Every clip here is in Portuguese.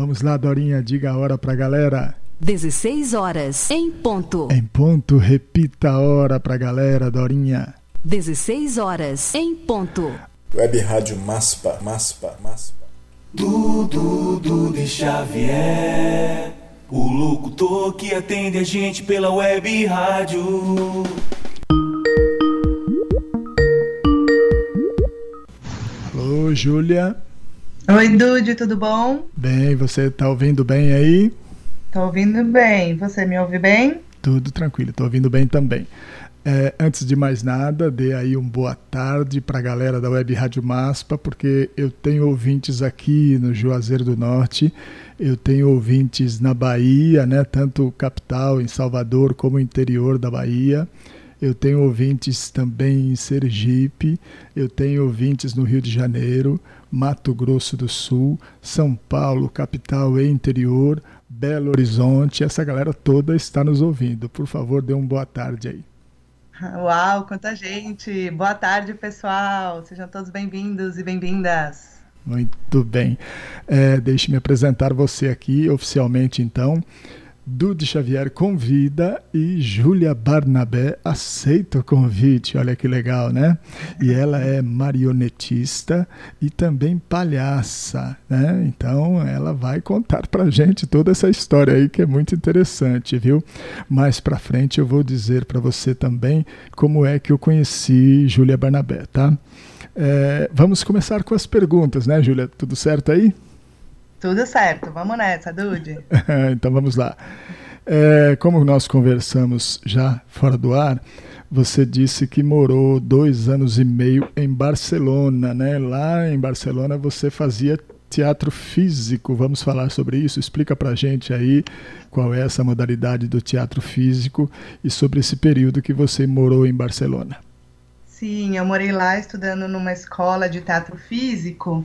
Vamos lá, Dorinha, diga a hora pra galera. 16 horas, em ponto. Em ponto, repita a hora pra galera, Dorinha. 16 horas, em ponto. Web Rádio Maspa, Maspa, Maspa. Dudu, Dudu Xavier, o locutor que atende a gente pela web rádio. Alô, Júlia. Oi, Dude, tudo bom? Bem, você tá ouvindo bem aí? Tô ouvindo bem. Você me ouve bem? Tudo tranquilo, tô ouvindo bem também. É, antes de mais nada, dê aí um boa tarde para a galera da Web Rádio Maspa, porque eu tenho ouvintes aqui no Juazeiro do Norte, eu tenho ouvintes na Bahia, né, tanto capital, em Salvador, como interior da Bahia. Eu tenho ouvintes também em Sergipe, eu tenho ouvintes no Rio de Janeiro, Mato Grosso do Sul, São Paulo, capital e interior, Belo Horizonte. Essa galera toda está nos ouvindo. Por favor, dê uma boa tarde aí. Uau, quanta gente! Boa tarde, pessoal! Sejam todos bem-vindos e bem-vindas. Muito bem. É, Deixe-me apresentar você aqui oficialmente, então. Dude Xavier convida e Júlia Barnabé aceita o convite. Olha que legal, né? E ela é marionetista e também palhaça, né? Então ela vai contar pra gente toda essa história aí que é muito interessante, viu? Mais pra frente eu vou dizer para você também como é que eu conheci Júlia Barnabé, tá? É, vamos começar com as perguntas, né, Júlia? Tudo certo aí? Tudo certo, vamos nessa, Dude. então vamos lá. É, como nós conversamos já fora do ar, você disse que morou dois anos e meio em Barcelona, né? Lá em Barcelona você fazia teatro físico. Vamos falar sobre isso? Explica pra gente aí qual é essa modalidade do teatro físico e sobre esse período que você morou em Barcelona. Sim, eu morei lá estudando numa escola de teatro físico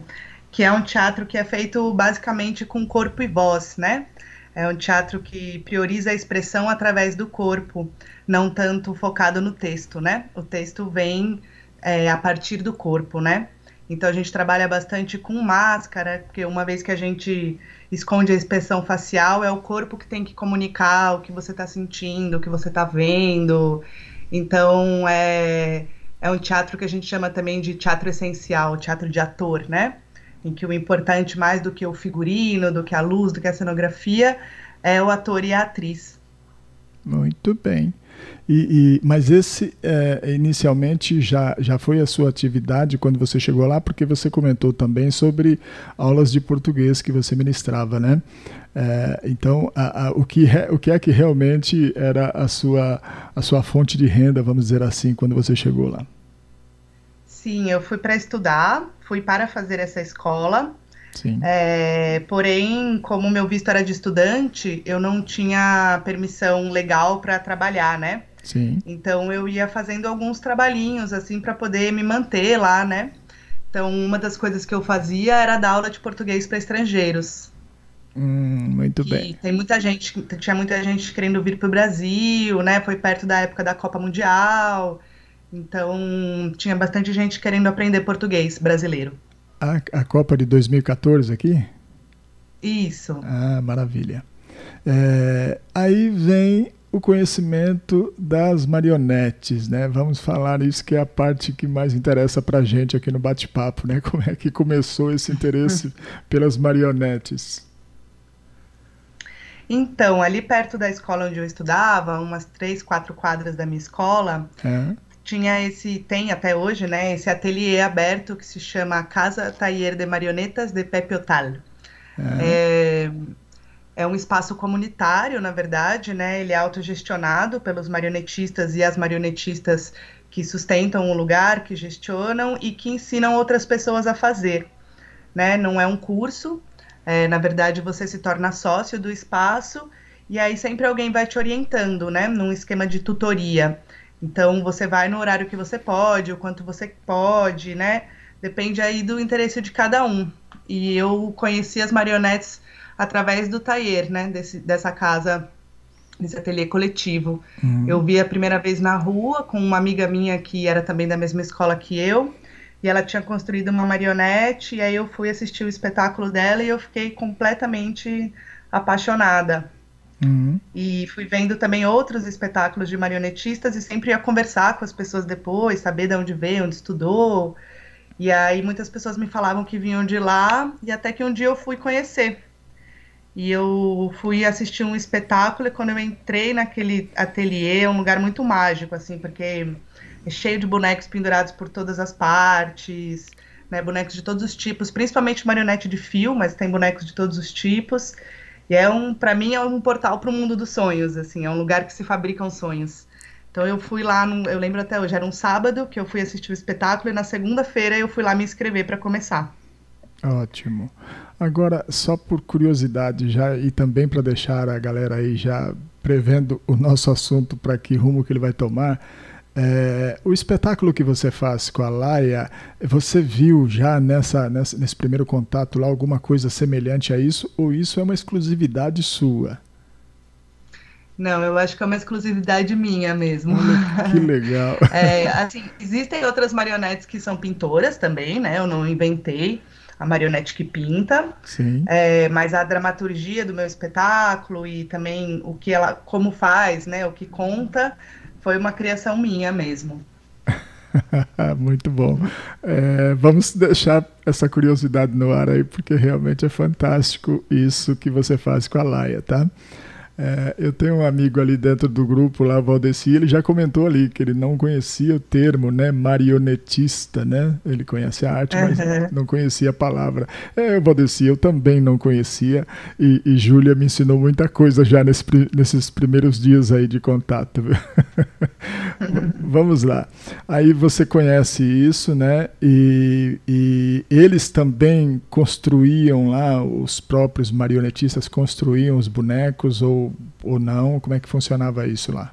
que é um teatro que é feito basicamente com corpo e voz, né? É um teatro que prioriza a expressão através do corpo, não tanto focado no texto, né? O texto vem é, a partir do corpo, né? Então a gente trabalha bastante com máscara, porque uma vez que a gente esconde a expressão facial, é o corpo que tem que comunicar o que você está sentindo, o que você está vendo. Então é, é um teatro que a gente chama também de teatro essencial, teatro de ator, né? Em que o importante mais do que o figurino, do que a luz, do que a cenografia, é o ator e a atriz. Muito bem. E, e, mas esse é, inicialmente já, já foi a sua atividade quando você chegou lá, porque você comentou também sobre aulas de português que você ministrava, né? É, então, a, a, o, que re, o que é que realmente era a sua, a sua fonte de renda, vamos dizer assim, quando você chegou lá? Sim, eu fui para estudar, fui para fazer essa escola. Sim. É, porém, como meu visto era de estudante, eu não tinha permissão legal para trabalhar, né? Sim. Então eu ia fazendo alguns trabalhinhos assim para poder me manter lá, né? Então uma das coisas que eu fazia era dar aula de português para estrangeiros. Hum, muito e bem. Tem muita gente, tinha muita gente querendo vir para o Brasil, né? Foi perto da época da Copa Mundial. Então, tinha bastante gente querendo aprender português brasileiro. A, a Copa de 2014 aqui? Isso. Ah, maravilha. É, aí vem o conhecimento das marionetes, né? Vamos falar isso que é a parte que mais interessa para gente aqui no bate-papo, né? Como é que começou esse interesse pelas marionetes? Então, ali perto da escola onde eu estudava, umas três, quatro quadras da minha escola, É. tinha esse, tem até hoje, né, esse ateliê aberto que se chama Casa Taller de Marionetas de Pepe Otal. É, é um espaço comunitário, na verdade, né, ele é autogestionado pelos marionetistas e as marionetistas que sustentam o lugar, que gestionam e que ensinam outras pessoas a fazer, né, não é um curso, é, na verdade você se torna sócio do espaço e aí sempre alguém vai te orientando, né, num esquema de tutoria. Então você vai no horário que você pode, o quanto você pode, né? Depende aí do interesse de cada um. E eu conheci as marionetes através do taller, né? Desse, dessa casa, desse ateliê coletivo. Uhum. Eu vi a primeira vez na rua com uma amiga minha que era também da mesma escola que eu. e ela tinha construído uma marionete, e aí eu fui assistir o espetáculo dela e eu fiquei completamente apaixonada. Uhum. E fui vendo também outros espetáculos de marionetistas e sempre ia conversar com as pessoas depois, saber de onde veio, onde estudou. E aí muitas pessoas me falavam que vinham de lá, e até que um dia eu fui conhecer. E eu fui assistir um espetáculo e quando eu entrei naquele ateliê, é um lugar muito mágico, assim, porque é cheio de bonecos pendurados por todas as partes, né, bonecos de todos os tipos, principalmente marionete de fio, mas tem bonecos de todos os tipos. E é um, para mim, é um portal para o mundo dos sonhos, assim, é um lugar que se fabricam sonhos. Então eu fui lá, no, eu lembro até hoje, era um sábado que eu fui assistir o espetáculo e na segunda-feira eu fui lá me inscrever para começar. Ótimo. Agora, só por curiosidade já e também para deixar a galera aí já prevendo o nosso assunto para que rumo que ele vai tomar, é, o espetáculo que você faz com a Laia, você viu já nessa, nessa, nesse primeiro contato lá alguma coisa semelhante a isso ou isso é uma exclusividade sua? Não, eu acho que é uma exclusividade minha mesmo. Que legal. é, assim, existem outras marionetes que são pintoras também, né? Eu não inventei a marionete que pinta. Sim. É, mas a dramaturgia do meu espetáculo e também o que ela, como faz, né? O que conta, foi uma criação minha mesmo. Muito bom. É, vamos deixar essa curiosidade no ar aí, porque realmente é fantástico isso que você faz com a Laia, tá? É, eu tenho um amigo ali dentro do grupo lá, Valdeci, ele já comentou ali que ele não conhecia o termo, né, marionetista, né? Ele conhece a arte, mas uhum. não conhecia a palavra. É, Valdeci, eu também não conhecia e, e Júlia me ensinou muita coisa já nesse, nesses primeiros dias aí de contato. Vamos lá. Aí você conhece isso, né? E, e eles também construíam lá, os próprios marionetistas construíam os bonecos ou ou, não? Como é que funcionava isso lá?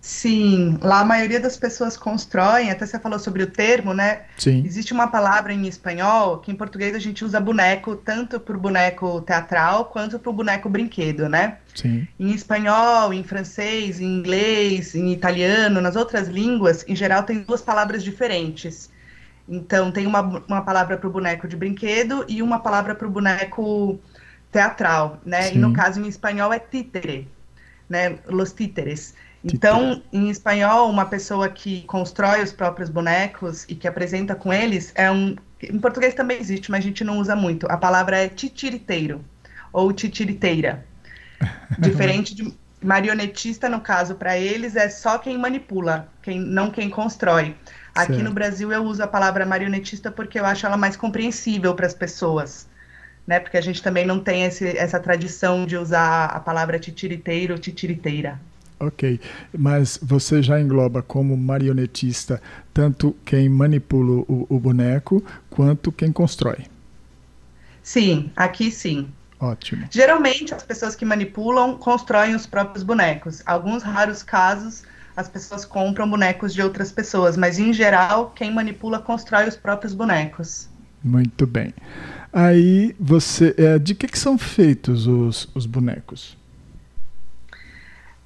Sim, lá a maioria das pessoas constroem, até você falou sobre o termo, né? Sim. Existe uma palavra em espanhol que em português a gente usa boneco tanto para o boneco teatral quanto para o boneco brinquedo, né? Sim. Em espanhol, em francês, em inglês, em italiano, nas outras línguas, em geral tem duas palavras diferentes. Então tem uma, uma palavra para o boneco de brinquedo e uma palavra para o boneco teatral, né? Sim. E no caso em espanhol é títere, né? Los títeres. Então, em espanhol, uma pessoa que constrói os próprios bonecos e que apresenta com eles é um. Em português também existe, mas a gente não usa muito. A palavra é titiriteiro ou titiriteira. Diferente de marionetista, no caso, para eles é só quem manipula, quem, não quem constrói. Aqui certo. no Brasil eu uso a palavra marionetista porque eu acho ela mais compreensível para as pessoas né? Porque a gente também não tem esse, essa tradição de usar a palavra titiriteiro ou titiriteira. Ok, mas você já engloba como marionetista tanto quem manipula o, o boneco quanto quem constrói? Sim, aqui sim. Ótimo. Geralmente as pessoas que manipulam constroem os próprios bonecos. Alguns raros casos as pessoas compram bonecos de outras pessoas, mas em geral quem manipula constrói os próprios bonecos. Muito bem. Aí você. É, de que, que são feitos os, os bonecos?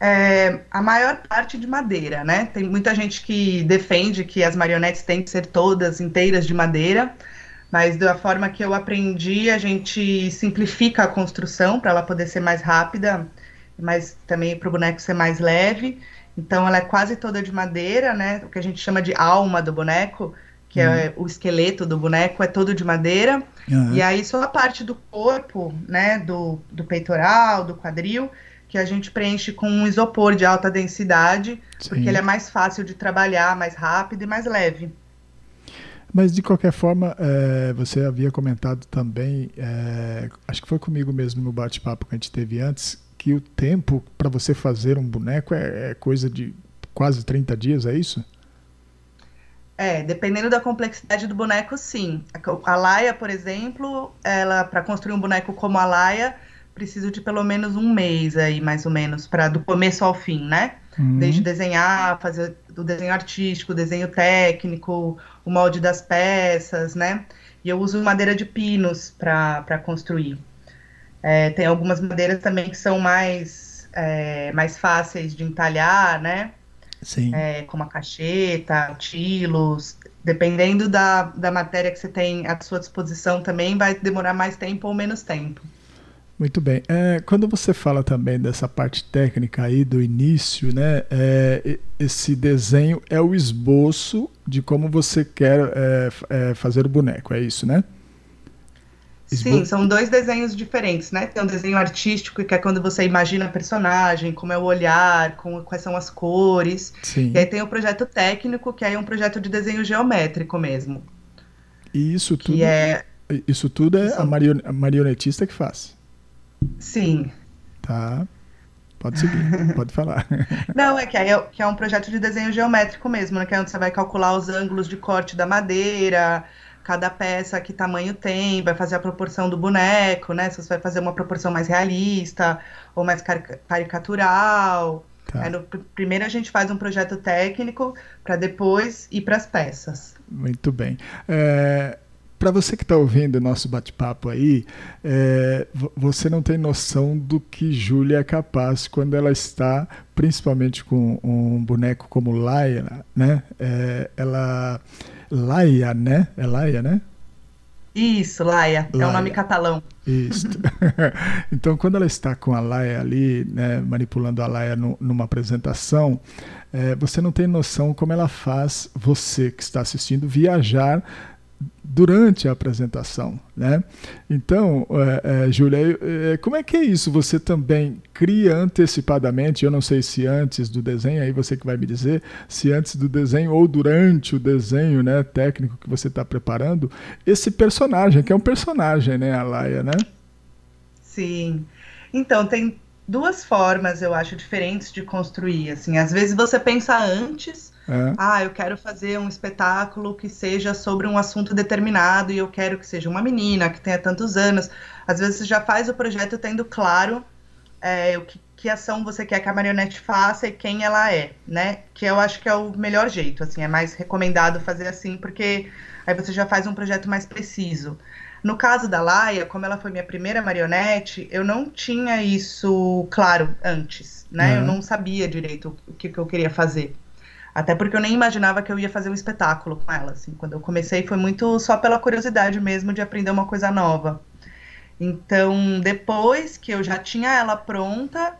É, a maior parte de madeira, né? Tem muita gente que defende que as marionetes têm que ser todas inteiras de madeira, mas da forma que eu aprendi, a gente simplifica a construção para ela poder ser mais rápida, mas também para o boneco ser mais leve. Então ela é quase toda de madeira, né? O que a gente chama de alma do boneco que é uhum. é o esqueleto do boneco, é todo de madeira. Uhum. E aí só a parte do corpo, né, do, do peitoral, do quadril, que a gente preenche com um isopor de alta densidade, Sim. porque ele é mais fácil de trabalhar, mais rápido e mais leve. Mas de qualquer forma, é, você havia comentado também, é, acho que foi comigo mesmo no bate-papo que a gente teve antes, que o tempo para você fazer um boneco é, é coisa de quase 30 dias, é isso? É, dependendo da complexidade do boneco, sim. A Laia, por exemplo, ela para construir um boneco como a Laia, precisa de pelo menos um mês aí, mais ou menos, para do começo ao fim, né? Uhum. Desde desenhar, fazer o desenho artístico, o desenho técnico, o molde das peças, né? E eu uso madeira de pinos para construir. É, tem algumas madeiras também que são mais, é, mais fáceis de entalhar, né? Sim. É, como a cacheta, tilos, dependendo da, da matéria que você tem à sua disposição também, vai demorar mais tempo ou menos tempo. Muito bem. É, quando você fala também dessa parte técnica aí do início, né? É, esse desenho é o esboço de como você quer é, é fazer o boneco, é isso, né? Sim, são dois desenhos diferentes, né? Tem um desenho artístico, que é quando você imagina a personagem, como é o olhar, com, quais são as cores. Sim. E aí tem o projeto técnico, que é um projeto de desenho geométrico mesmo. E isso tudo é... Isso tudo é a, marion... a marionetista que faz. Sim. Tá. Pode seguir, pode falar. Não, é que, é que é um projeto de desenho geométrico mesmo, né? Que é onde você vai calcular os ângulos de corte da madeira, cada peça que tamanho tem, vai fazer a proporção do boneco, né? Se você vai fazer uma proporção mais realista ou mais caricatural. Tá. no, primeiro a gente faz um projeto técnico para depois ir para as peças. Muito bem. É, para você que está ouvindo o nosso bate-papo aí, é, você não tem noção do que Júlia é capaz quando ela está, principalmente com um boneco como Laia, né? É, ela Laia, né? É Laia, né? Isso, Laia. Laia. É um nome catalão. Isso. então, quando ela está com a Laia ali, né, manipulando a Laia no, numa apresentação, é, você não tem noção como ela faz você que está assistindo viajar durante a apresentação, né? Então, é, é, Júlia, é, como é que é isso? Você também cria antecipadamente, eu não sei se antes do desenho, aí você que vai me dizer, se antes do desenho ou durante o desenho, né, técnico que você está preparando, esse personagem, que é um personagem, né, a Laia, né? Sim. Então, tem duas formas, eu acho, diferentes de construir, assim, às vezes você pensa antes é. Ah, eu quero fazer um espetáculo que seja sobre um assunto determinado e eu quero que seja uma menina que tenha tantos anos. Às vezes você já faz o projeto tendo claro é, o que, que ação você quer que a marionete faça e quem ela é, né? Que eu acho que é o melhor jeito, assim, é mais recomendado fazer assim, porque aí você já faz um projeto mais preciso. No caso da Laia, como ela foi minha primeira marionete, eu não tinha isso claro antes, né? Uhum. Eu não sabia direito o que, que eu queria fazer. Até porque eu nem imaginava que eu ia fazer um espetáculo com ela. Assim. Quando eu comecei foi muito só pela curiosidade mesmo de aprender uma coisa nova. Então, depois que eu já tinha ela pronta,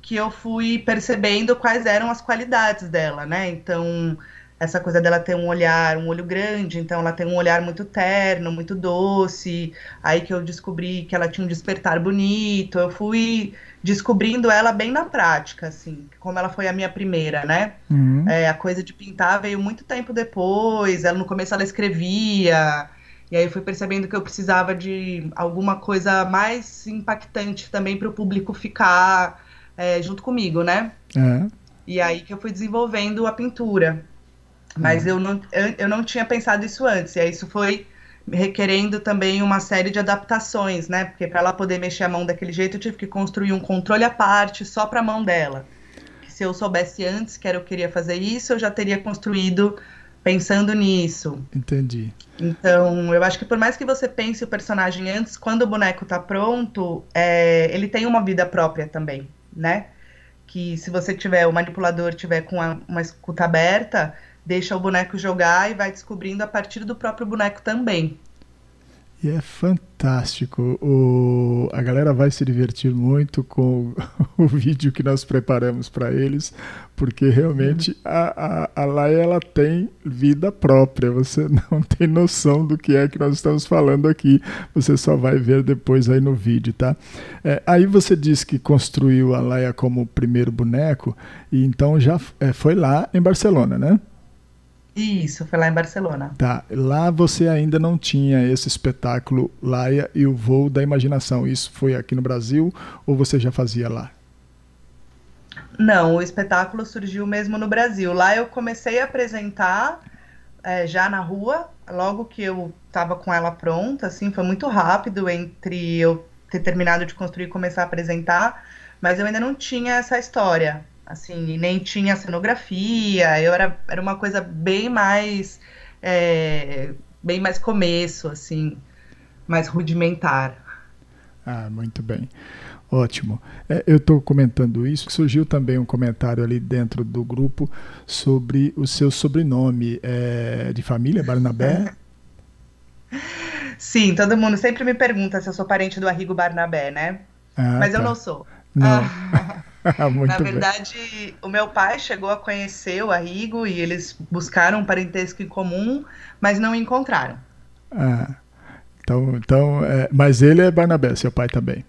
que eu fui percebendo quais eram as qualidades dela, né? Então, essa coisa dela ter um olhar, um olho grande, então ela tem um olhar muito terno, muito doce. Aí que eu descobri que ela tinha um despertar bonito. Eu fui descobrindo ela bem na prática, assim, como ela foi a minha primeira, né? Uhum. É, a coisa de pintar veio muito tempo depois. Ela no começo ela escrevia. E aí eu fui percebendo que eu precisava de alguma coisa mais impactante também para o público ficar é, junto comigo, né? Uhum. E aí que eu fui desenvolvendo a pintura. Mas eu, não, eu, eu não tinha pensado isso antes. E aí isso foi requerendo também uma série de adaptações, né? Porque para ela poder mexer a mão daquele jeito, eu tive que construir um controle à parte só para a mão dela. Se eu soubesse antes que era eu queria fazer isso, eu já teria construído pensando nisso. Entendi. Então, eu acho que por mais que você pense o personagem antes, quando o boneco está pronto, é, ele tem uma vida própria também, né? Que se você tiver, o manipulador tiver com a, uma escuta aberta, deixa o boneco jogar e vai descobrindo a partir do próprio boneco também. E é fantástico. O, a galera vai se divertir muito com o, vídeo que nós preparamos para eles, porque realmente a, a, a Laia ela tem vida própria. Você não tem noção do que é que nós estamos falando aqui. Você só vai ver depois aí no vídeo, tá? É, aí você disse que construiu a Laia como primeiro boneco, e então já é, foi lá em Barcelona, né? Isso, foi lá em Barcelona. Tá, lá você ainda não tinha esse espetáculo Laia e o Voo da Imaginação. Isso foi aqui no Brasil ou você já fazia lá? Não, o espetáculo surgiu mesmo no Brasil. Lá eu comecei a apresentar é, já na rua, logo que eu estava com ela pronta, assim, foi muito rápido entre eu ter terminado de construir e começar a apresentar, mas eu ainda não tinha essa história assim, nem tinha cenografia, eu era, era uma coisa bem mais, é, bem mais começo, assim, mais rudimentar. Ah, muito bem. Ótimo. É, eu estou comentando isso. Surgiu também um comentário ali dentro do grupo sobre o seu sobrenome é, de família, Barnabé. Sim, todo mundo sempre me pergunta se eu sou parente do Arrigo Barnabé, né? Ah, Mas tá. eu não sou. Não. Ah, Na verdade, bem. o meu pai chegou a conhecer o Arrigo e eles buscaram um parentesco em comum, mas não encontraram. Ah, então, então é, mas ele é Barnabé, seu pai também.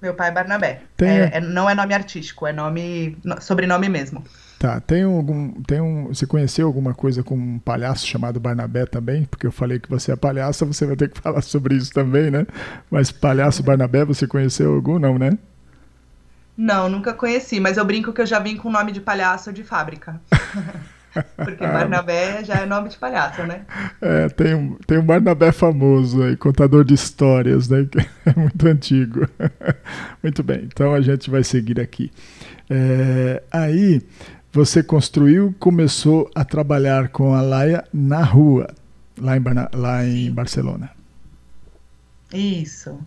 Meu pai é Barnabé. Tem... É, é, não é nome artístico, é nome sobrenome mesmo. Tá, tem algum, tem um, você conheceu alguma coisa com um palhaço chamado Barnabé também? Porque eu falei que você é palhaça, você vai ter que falar sobre isso também, né? Mas palhaço Barnabé, você conheceu algum, não, né? Não, nunca conheci, mas eu brinco que eu já vim com nome de palhaço de fábrica. Porque Barnabé já é nome de palhaço, né? É, tem um, tem um Barnabé famoso aí, contador de histórias, né? Que é muito antigo. muito bem, então a gente vai seguir aqui. É, aí você construiu, começou a trabalhar com a Laia na rua, lá em, lá em Barcelona. Isso.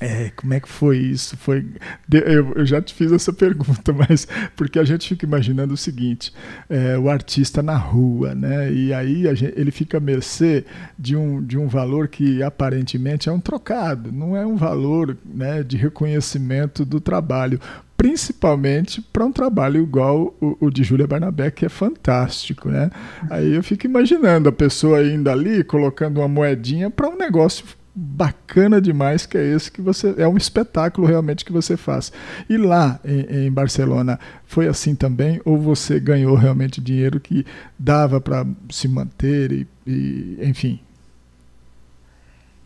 É, como é que foi isso? Foi, eu, eu, já te fiz essa pergunta, mas porque a gente fica imaginando o seguinte: é, o artista na rua, né? E aí gente, ele fica à mercê de um, de um valor que aparentemente é um trocado, não é um valor né, de reconhecimento do trabalho, principalmente para um trabalho igual o, o de Júlia Barnabé, que é fantástico, né? Aí eu fico imaginando a pessoa indo ali, colocando uma moedinha para um negócio bacana demais que é esse que você é um espetáculo realmente que você faz. E lá em, em Barcelona foi assim também? Ou você ganhou realmente dinheiro que dava para se manter e, e, enfim?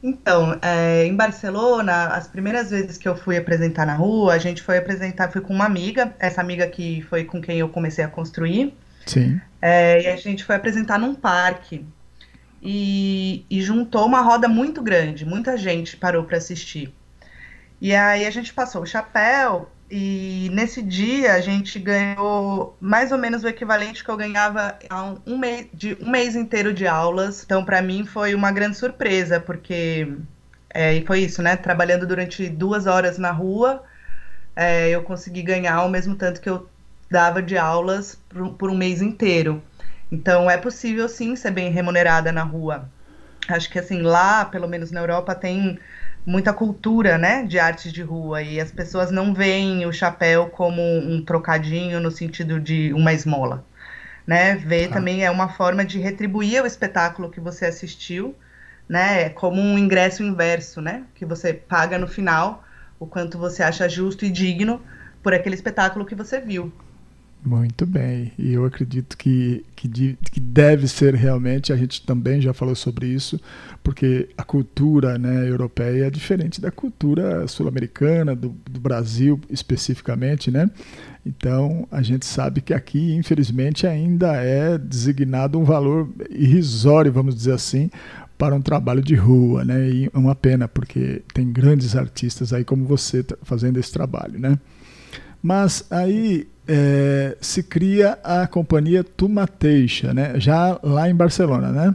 Então é, em Barcelona as primeiras vezes que eu fui apresentar na rua a gente foi apresentar fui com uma amiga essa amiga que foi com quem eu comecei a construir. Sim. É, e a gente foi apresentar num parque e, e juntou uma roda muito grande, muita gente parou para assistir. E aí a gente passou o chapéu e nesse dia a gente ganhou mais ou menos o equivalente que eu ganhava a um, mês, de, um mês inteiro de aulas. Então, para mim, foi uma grande surpresa, porque é, e foi isso, né? Trabalhando durante duas horas na rua, é, eu consegui ganhar o mesmo tanto que eu dava de aulas por, por um mês inteiro. Então é possível sim ser bem remunerada na rua. Acho que assim, lá, pelo menos na Europa, tem muita cultura, né, de artes de rua e as pessoas não veem o chapéu como um trocadinho no sentido de uma esmola, né? Vê tá. também é uma forma de retribuir o espetáculo que você assistiu, né? Como um ingresso inverso, né? Que você paga no final o quanto você acha justo e digno por aquele espetáculo que você viu. Muito bem, e eu acredito que, que, que, deve ser realmente, a gente também já falou sobre isso, porque a cultura né, europeia é diferente da cultura sul-americana, do, do, Brasil especificamente, né? Então a gente sabe que aqui, infelizmente, ainda é designado um valor irrisório, vamos dizer assim, para um trabalho de rua, né? E é uma pena, porque tem grandes artistas aí como você fazendo esse trabalho, né? Mas aí é, se cria a companhia Tumateixa, né? Já lá em Barcelona, né?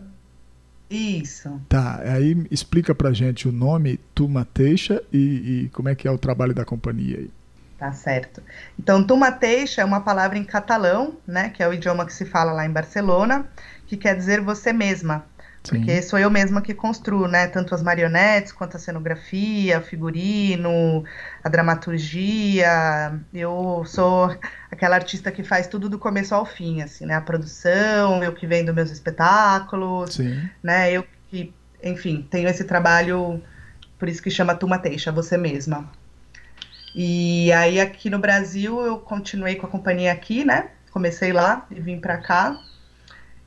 Isso. Tá, aí explica pra gente o nome Tumateixa e, e como é que é o trabalho da companhia aí. Tá certo. Então, Tumateixa é uma palavra em catalão, né? Que é o idioma que se fala lá em Barcelona, que quer dizer você mesma. Porque sou eu mesma que construo, né? Tanto as marionetes, quanto a cenografia, figurino, a dramaturgia. Eu sou aquela artista que faz tudo do começo ao fim, assim, né? A produção, eu que vendo meus espetáculos, Sim. né? Eu que, enfim, tenho esse trabalho, por isso que chama Tuma Teixa, você mesma. E aí aqui no Brasil eu continuei com a companhia aqui, né? Comecei lá e vim para cá.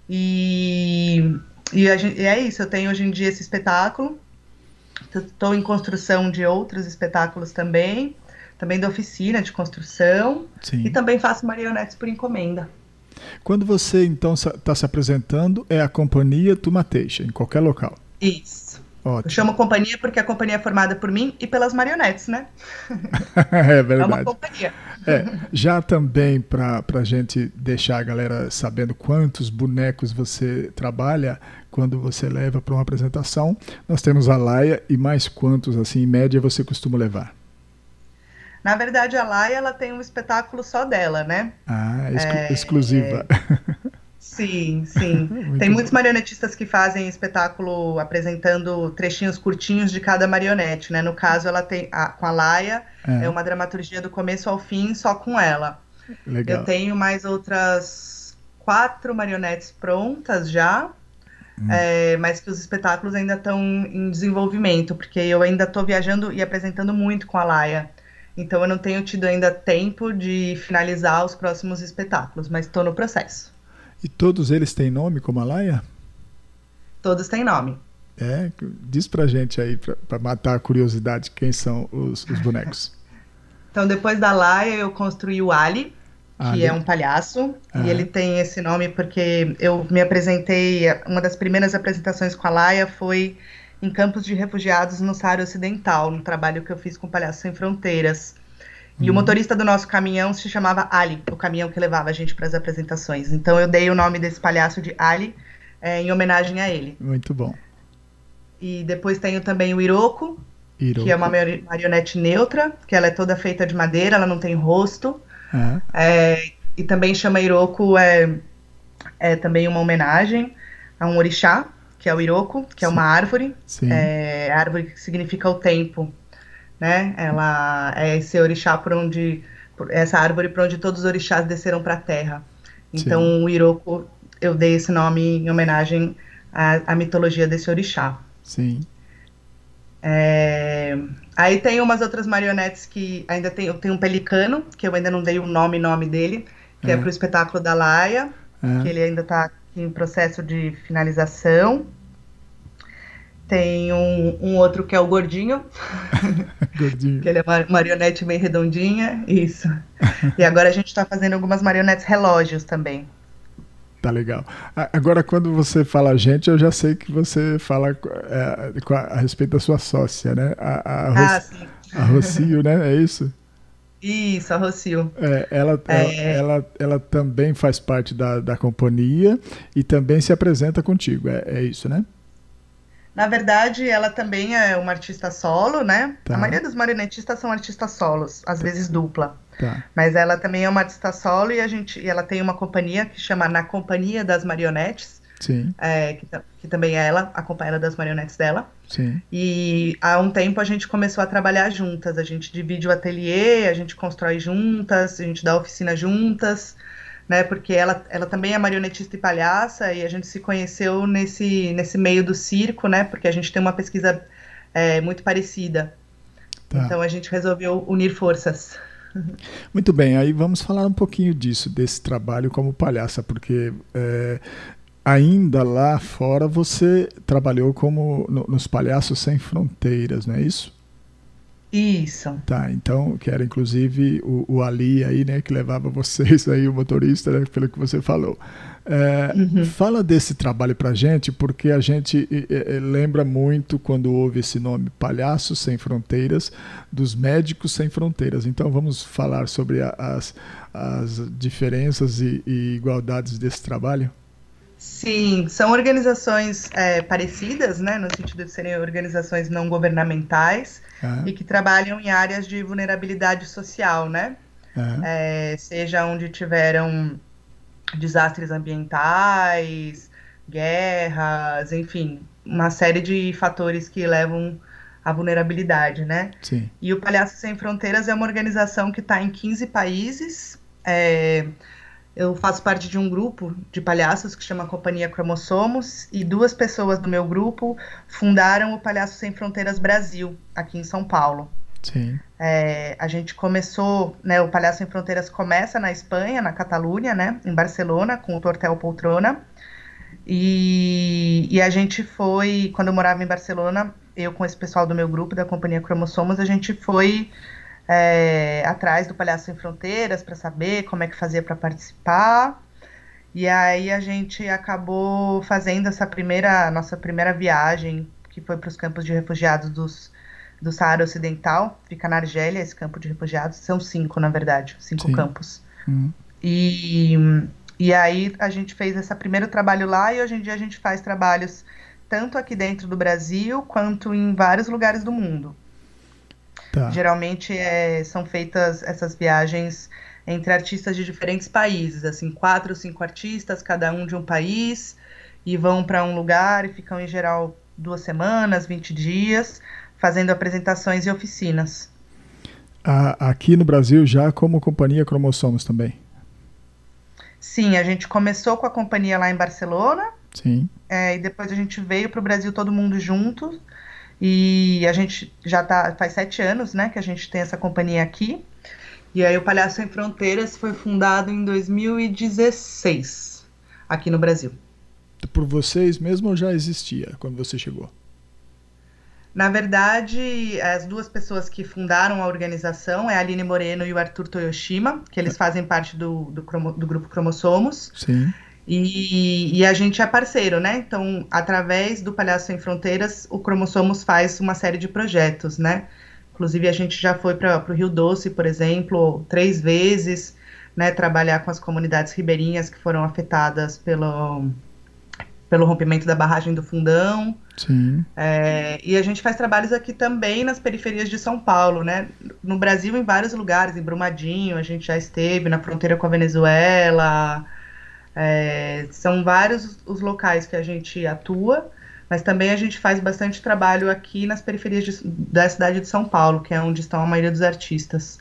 E e, gente, e, é isso, eu tenho hoje em dia esse espetáculo. Estou em construção de outros espetáculos também, também da oficina de construção. Sim. E também faço marionetes por encomenda. Quando você então está se apresentando, é a companhia Tumateixa, em qualquer local. Isso, Ótimo. Eu chamo companhia porque a companhia é formada por mim e pelas marionetes, né? é verdade. É uma companhia. É, já também para a gente deixar a galera sabendo quantos bonecos você trabalha quando você leva para uma apresentação, nós temos a Laia e mais quantos, assim, em média, você costuma levar? Na verdade, a Laia ela tem um espetáculo só dela, né? Ah, exclu é, exclusiva. É... Sim, sim. Muito Tem muitos marionetistas que fazem espetáculo apresentando trechinhos curtinhos de cada marionete, né? No caso, ela tem a, com a Laia, é. é. uma dramaturgia do começo ao fim só com ela. Legal. Eu tenho mais outras quatro marionetes prontas já, hum. é, mas que os espetáculos ainda estão em desenvolvimento, porque eu ainda estou viajando e apresentando muito com a Laia. Então eu não tenho tido ainda tempo de finalizar os próximos espetáculos, mas estou no processo. E todos eles têm nome como a Laia? Todos têm nome. É, diz pra gente aí, pra, pra matar a curiosidade, quem são os, os bonecos. então, depois da Laia, eu construí o Ali, que é um palhaço, ah. e ele tem esse nome porque eu me apresentei, uma das primeiras apresentações com a Laia foi em campos de refugiados no Saara Ocidental, num trabalho que eu fiz com Palhaço Sem Fronteiras. E o uhum. motorista do nosso caminhão se chamava Ali, o caminhão que levava a gente para as apresentações. Então eu dei o nome desse palhaço de Ali é, em homenagem a ele. Muito bom. E depois tenho também o Iroko, Iroko. que é uma marionete neutra, que ela é toda feita de madeira, ela não tem rosto. Uhum. É, e também chama Iroko, é, é também uma homenagem a um orixá, que é o Iroko, que Sim. é uma árvore. Sim. É, árvore que significa o tempo né? Ela é esse orixá por onde essa árvore por onde todos os orixás desceram para a terra. Então Sim. o Iroko eu dei esse nome em homenagem à, à mitologia desse orixá. Sim. É... Aí tem umas outras marionetes que ainda tem, eu tenho um pelicano, que eu ainda não dei o nome nome dele, que é, é para o espetáculo da Laia, é. que ele ainda está em processo de finalização. Tem um, um outro que é o Gordinho. Gordinho. que ele é uma marionete bem redondinha. Isso. e agora a gente está fazendo algumas marionetes relógios também. Tá legal. Agora, quando você fala gente, eu já sei que você fala é, a, a, respeito da sua sócia, né? A, a, Ro ah, sim. a Rocio, né? É isso? Isso, a Rocio. É, ela, é... Ela, ela, ela, também faz parte da, da companhia e também se apresenta contigo. É, é isso, né? Na verdade, ela também é uma artista solo, né? Tá. A maioria dos marionetistas são artistas solos, às tá. vezes dupla. Tá. Mas ela também é uma artista solo e a gente, e ela tem uma companhia que chama Na Companhia das Marionetes. Sim. É, que, que, também é ela, a companheira das marionetes dela. Sim. E há um tempo a gente começou a trabalhar juntas. A gente divide o ateliê, a gente constrói juntas, a gente dá oficina juntas né? Porque ela, ela também é marionetista e palhaça e a gente se conheceu nesse, nesse meio do circo, né? Porque a gente tem uma pesquisa é, muito parecida. Tá. Então a gente resolveu unir forças. Muito bem, aí vamos falar um pouquinho disso, desse trabalho como palhaça, porque é, ainda lá fora você trabalhou como no, nos Palhaços Sem Fronteiras, não é isso? Isso. Tá, então, que era inclusive o, o Ali aí, né, que levava vocês aí, o motorista, né, pelo que você falou. É, uhum. Fala desse trabalho pra gente, porque a gente é, lembra muito quando ouve esse nome Palhaços Sem Fronteiras, dos Médicos Sem Fronteiras. Então vamos falar sobre a, as, as diferenças e, e igualdades desse trabalho? Sim, são organizações é, parecidas, né, no sentido de serem organizações não governamentais uhum. e que trabalham em áreas de vulnerabilidade social, né? Uhum. É, seja onde tiveram desastres ambientais, guerras, enfim, uma série de fatores que levam à vulnerabilidade, né? Sim. E o Palhaço Sem Fronteiras é uma organização que está em 15 países. É, eu faço parte de um grupo de palhaços que chama Companhia Cromossomos e duas pessoas do meu grupo fundaram o Palhaço Sem Fronteiras Brasil, aqui em São Paulo. Sim. É, a gente começou, né, o Palhaço Sem Fronteiras começa na Espanha, na Catalunha, né, em Barcelona, com o Tortel Poltrona. E, e a gente foi, quando eu morava em Barcelona, eu com esse pessoal do meu grupo, da Companhia Cromossomos, a gente foi é, atrás do Palhaço Sem Fronteiras para saber como é que fazia para participar. E aí a gente acabou fazendo essa primeira, nossa primeira viagem, que foi para os campos de refugiados dos, do Saara Ocidental, fica na Argélia, esse campo de refugiados. São cinco, na verdade, cinco Sim. campos. Uhum. E, e aí a gente fez esse primeiro trabalho lá e hoje em dia a gente faz trabalhos tanto aqui dentro do Brasil quanto em vários lugares do mundo. Tá. Geralmente é, são feitas essas viagens entre artistas de diferentes países, assim, quatro ou cinco artistas, cada um de um país, e vão para um lugar e ficam em geral duas semanas, 20 dias, fazendo apresentações e oficinas. aqui no Brasil já como companhia Cromossomos também? Sim, a gente começou com a companhia lá em Barcelona. Sim. É, e depois a gente veio para o Brasil todo mundo junto. E a gente já tá faz sete anos, né, que a gente tem essa companhia aqui. E aí o Palhaço Sem Fronteiras foi fundado em 2016 aqui no Brasil. Por vocês mesmo ou já existia quando você chegou? Na verdade, as duas pessoas que fundaram a organização é a Aline Moreno e o Arthur Toyoshima, que eles fazem parte do, do, do grupo Cromossomos. Sim. E, e, a gente é parceiro, né? Então, através do Palhaço Sem Fronteiras, o Cromossomos faz uma série de projetos, né? Inclusive, a gente já foi para o Rio Doce, por exemplo, três vezes, né? Trabalhar com as comunidades ribeirinhas que foram afetadas pelo, pelo rompimento da barragem do Fundão. Sim. É, e a gente faz trabalhos aqui também nas periferias de São Paulo, né? No Brasil, em vários lugares, em Brumadinho, a gente já esteve, na fronteira com a Venezuela. É, são vários os locais que a gente atua, mas também a gente faz bastante trabalho aqui nas periferias de, da cidade de São Paulo, que é onde estão a maioria dos artistas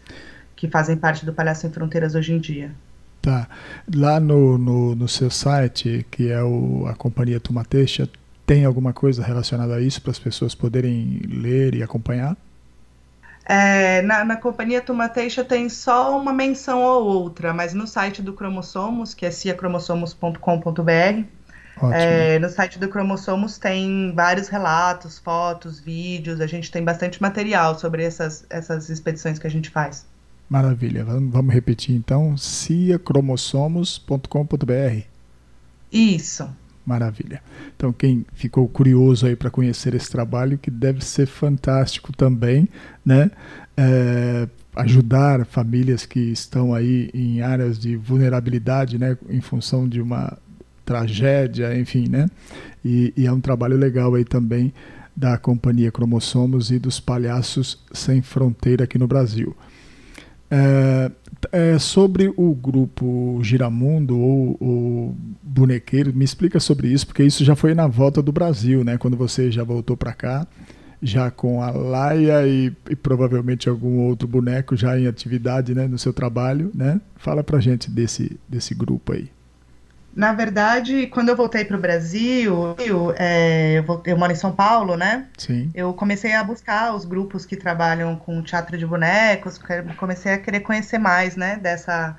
que fazem parte do Palhaço Sem Fronteiras hoje em dia. Tá. Lá no, no, no seu site, que é o, a companhia Tumateixa, tem alguma coisa relacionada a isso para as pessoas poderem ler e acompanhar? É, na, na companhia Tumateixa tem só uma menção ou outra, mas no site do Cromossomos, que é ciacromossomos.com.br, é, no site do Cromossomos tem vários relatos, fotos, vídeos, a gente tem bastante material sobre essas, essas expedições que a gente faz. Maravilha. Vamos repetir então, ciacromossomos.com.br. Isso. Maravilha. Então, quem ficou curioso aí para conhecer esse trabalho, que deve ser fantástico também, né? É, ajudar famílias que estão aí em áreas de vulnerabilidade, né? Em função de uma tragédia, enfim, né? E, e é um trabalho legal aí também da Companhia Cromossomos e dos Palhaços Sem Fronteira aqui no Brasil. É, é, sobre o grupo Giramundo ou o Bonequeiro, me explica sobre isso, porque isso já foi na volta do Brasil, né? Quando você já voltou para cá, já com a Laia e, e, provavelmente algum outro boneco já em atividade, né, no seu trabalho, né? Fala pra gente desse, desse grupo aí. Na verdade, quando eu voltei para o Brasil, eu, é, eu, eu, moro em São Paulo, né? Sim. Eu comecei a buscar os grupos que trabalham com teatro de bonecos, comecei a querer conhecer mais, né, dessa,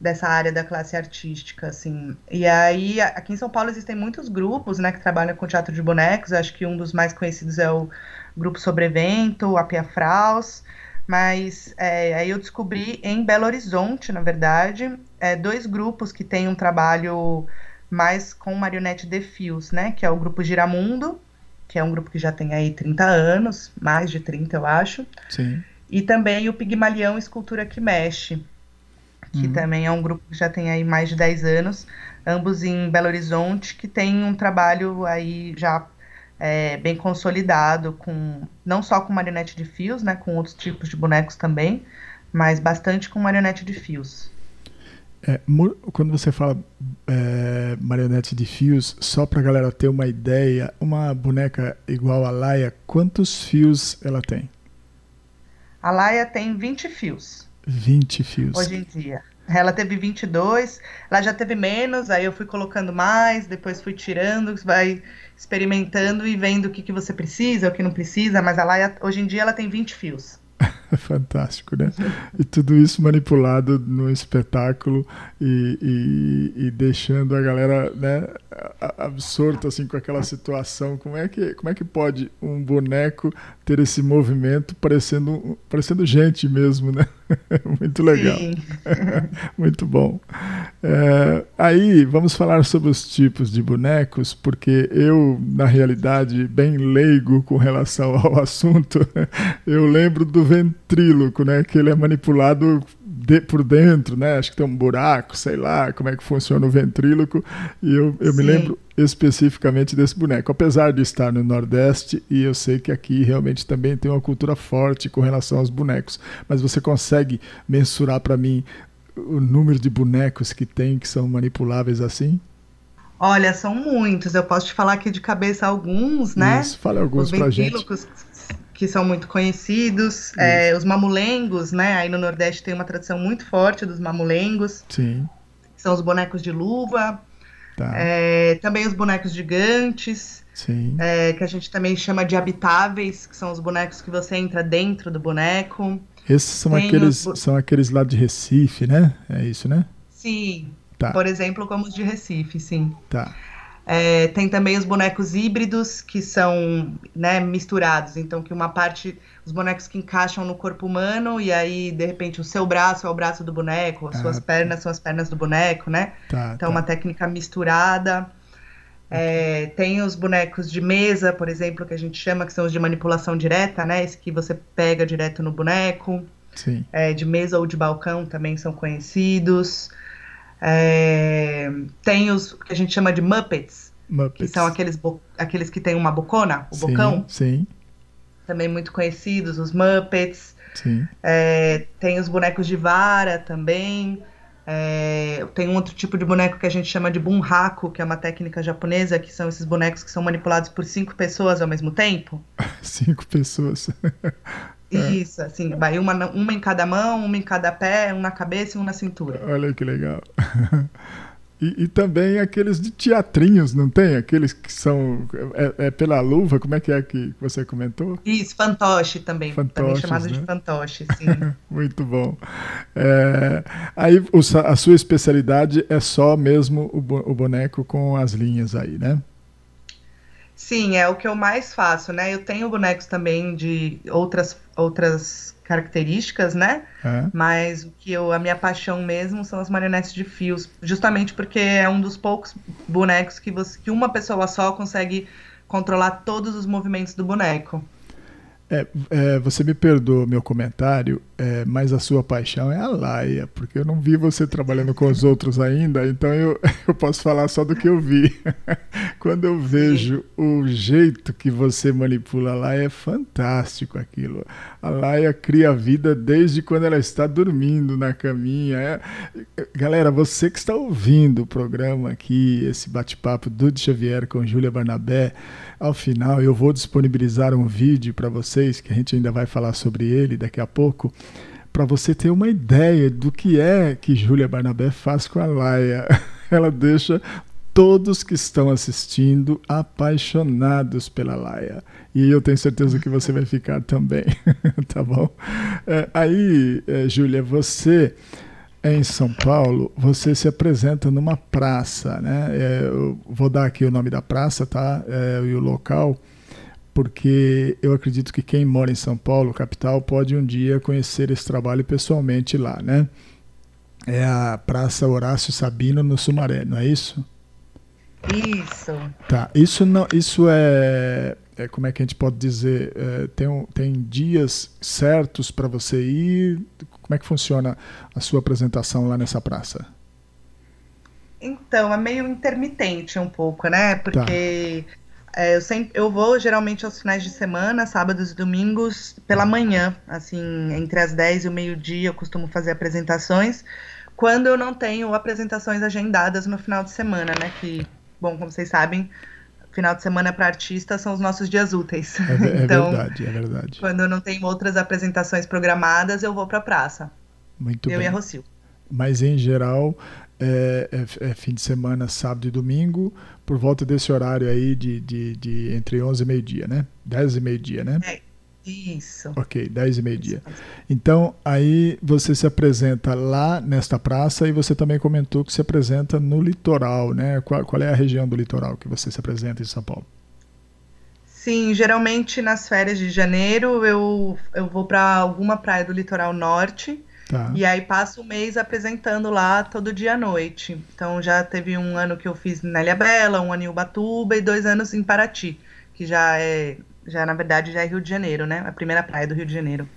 dessa área da classe artística, assim. E aí, aqui em São Paulo existem muitos grupos, né, que trabalham com teatro de bonecos. Acho que um dos mais conhecidos é o Grupo Sobrevento, a Pia Fraus. Mas é, aí eu descobri em Belo Horizonte, na verdade, é, dois grupos que têm um trabalho mais com marionete de fios, né? Que é o grupo Giramundo, que é um grupo que já tem aí 30 anos, mais de 30, eu acho. Sim. E também o Pigmalião Escultura que Mexe, que uhum. também é um grupo que já tem aí mais de 10 anos, ambos em Belo Horizonte, que tem um trabalho aí já é, bem consolidado, com não só com marionete de fios, né, com outros tipos de bonecos também, mas bastante com marionete de fios. É, quando você fala é, marionete de fios, só para a galera ter uma ideia, uma boneca igual a Laia, quantos fios ela tem? A Laia tem 20 fios. 20 fios. Hoje em dia. Ela teve 22, ela já teve menos, aí eu fui colocando mais, depois fui tirando, vai experimentando e vendo o que, que você precisa, o que não precisa, mas a Laia, hoje em dia, ela tem 20 fios. Fantástico, né? E tudo isso manipulado no espetáculo e, e, e, deixando a galera né, absorto assim com aquela situação. Como é que, como é que pode um boneco ter esse movimento parecendo, parecendo gente mesmo, né? Muito legal. Muito bom. É, aí vamos falar sobre os tipos de bonecos, porque eu, na realidade, bem leigo com relação ao assunto, eu lembro do ventríloco, né? Que ele é manipulado de, por dentro, né? Acho que tem um buraco, sei lá como é que funciona o ventríloco. E eu, eu me lembro especificamente desse boneco. Apesar de estar no Nordeste, e eu sei que aqui realmente também tem uma cultura forte com relação aos bonecos. Mas você consegue mensurar para mim o número de bonecos que tem que são manipuláveis assim? Olha, são muitos. Eu posso te falar aqui de cabeça alguns, né? Isso, fala alguns Os pra gente que são muito conhecidos. É, os mamulengos, né? Aí no Nordeste tem uma tradição muito forte dos mamulengos. Sim. São os bonecos de luva. Tá. É, também os bonecos gigantes. Sim. É, que a gente também chama de habitáveis, que são os bonecos que você entra dentro do boneco. Esses são aqueles, os... são aqueles lá de Recife, né? É isso, né? Sim. Tá. Por exemplo, como os de Recife, sim. Tá. É, tem também os bonecos híbridos, que são né, misturados. Então, que uma parte, os bonecos que encaixam no corpo humano, e aí, de repente, o seu braço é o braço do boneco, as ah, suas tá. pernas são as pernas do boneco, né? Tá, então, tá. uma técnica misturada. É, tem os bonecos de mesa, por exemplo, que a gente chama, que são os de manipulação direta, né? Esse que você pega direto no boneco. É, de mesa ou de balcão também são conhecidos. É, tem os que a gente chama de Muppets, Muppets. que são aqueles, aqueles que tem uma bocona, o sim, bocão. Sim. Também muito conhecidos, os Muppets. É, tem os bonecos de vara também. É, tem um outro tipo de boneco que a gente chama de bunraku, que é uma técnica japonesa, que são esses bonecos que são manipulados por cinco pessoas ao mesmo tempo. cinco pessoas. É. Isso, assim, vai uma, uma em cada mão, uma em cada pé, um na cabeça e um na cintura. Olha que legal. E, e, também aqueles de teatrinhos, não tem? Aqueles que são. É, é, pela luva, como é que é que você comentou? Isso, fantoche também. também chamado né? de fantoche, sim. Muito bom. É, aí o, a sua especialidade é só mesmo o, o boneco com as linhas aí, né? Sim, é o que eu mais faço, né? Eu tenho bonecos também de outras, outras características, né? É. Mas o que eu, a minha paixão mesmo são as marionetes de fios, justamente porque é um dos poucos bonecos que, você, que uma pessoa só consegue controlar todos os movimentos do boneco. É, é, você me perdoa meu comentário, é, mas a sua paixão é a Laia, porque eu não vi você trabalhando com os outros ainda, então eu, eu posso falar só do que eu vi. Quando eu vejo o jeito que você manipula a Laia, é fantástico aquilo. A Laia cria vida desde quando ela está dormindo na caminha. É... Galera, você que está ouvindo o programa aqui, esse bate-papo do Xavier com Júlia Barnabé, ao final eu vou disponibilizar um vídeo para vocês, que a gente ainda vai falar sobre ele daqui a pouco, para você ter uma ideia do que é que Júlia Barnabé faz com a Laia. Ela deixa todos que estão assistindo apaixonados pela Laia. E eu tenho certeza que você vai ficar também, tá bom? É, aí, é, Júlia, você em São Paulo, você se apresenta numa praça, né? É, eu vou dar aqui o nome da praça, tá? É, e o local, porque eu acredito que quem mora em São Paulo, capital, pode um dia conhecer esse trabalho pessoalmente lá, né? É a Praça Horácio Sabino no Sumaré, não é isso? Isso. Tá. Isso não, isso é, é como é que a gente pode dizer? É, tem, tem dias certos para você ir? Como é que funciona a sua apresentação lá nessa praça? Então, é meio intermitente um pouco, né? Porque tá. é, eu, sempre, eu vou geralmente aos finais de semana, sábados e domingos, pela manhã, assim, entre as 10 e o meio-dia eu costumo fazer apresentações. Quando eu não tenho apresentações agendadas no final de semana, né? Que, bom, como vocês sabem, final de semana para artistas são os nossos dias úteis. É, é então, verdade, é verdade. Quando eu não tenho outras apresentações programadas, eu vou para a praça. Muito eu bem. e a Rocio. Mas em geral, é, é, é, fim de semana, sábado e domingo, por volta desse horário aí de, de, de entre 11 e meio-dia, né? 10 e meio-dia, né? É, Isso. Ok, 10 e meio-dia. Então, aí você se apresenta lá nesta praça e você também comentou que se apresenta no litoral, né? Qual, qual é a região do litoral que você se apresenta em São Paulo? Sim, geralmente nas férias de janeiro eu, eu vou para alguma praia do litoral norte Tá. e aí passo o mês apresentando lá todo dia à noite. Então já teve um ano que eu fiz na Ilha Bela, um ano em Ubatuba e dois anos em Paraty, que já é, já na verdade já é Rio de Janeiro, né? A primeira praia do Rio de Janeiro.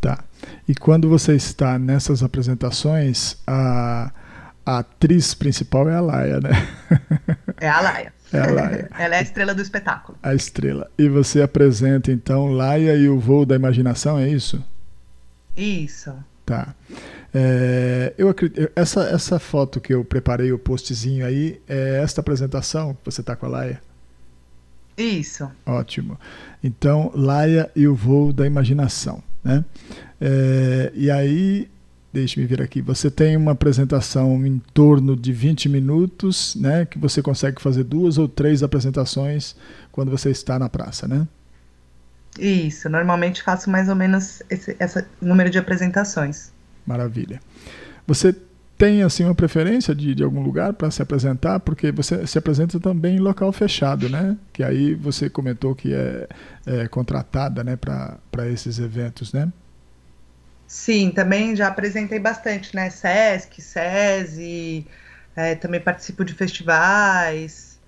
Tá. E quando você está nessas apresentações, a, a atriz principal é a Laia, né? É a Laia. É a Laia. Ela é a estrela do espetáculo. A estrela. E você apresenta então Laia e o voo da imaginação, é isso? Isso. Tá. É, eu acredito, essa, essa foto que eu preparei, o postzinho aí, é esta apresentação que você está com a Laia? Isso. Ótimo. Então, Laia e o voo da imaginação. Né? É, e aí, deixe-me ver aqui, você tem uma apresentação em torno de 20 minutos, né? Que você consegue fazer duas ou três apresentações quando você está na praça, né? Isso. Normalmente faço mais ou menos esse essa número de apresentações. Maravilha. Você tem assim uma preferência de, de algum lugar para se apresentar? Porque você se apresenta também em local fechado, né? Que aí você comentou que é, é contratada, né, para esses eventos, né? Sim, também já apresentei bastante, né? Sesc, SESI, é, também participo de festivais.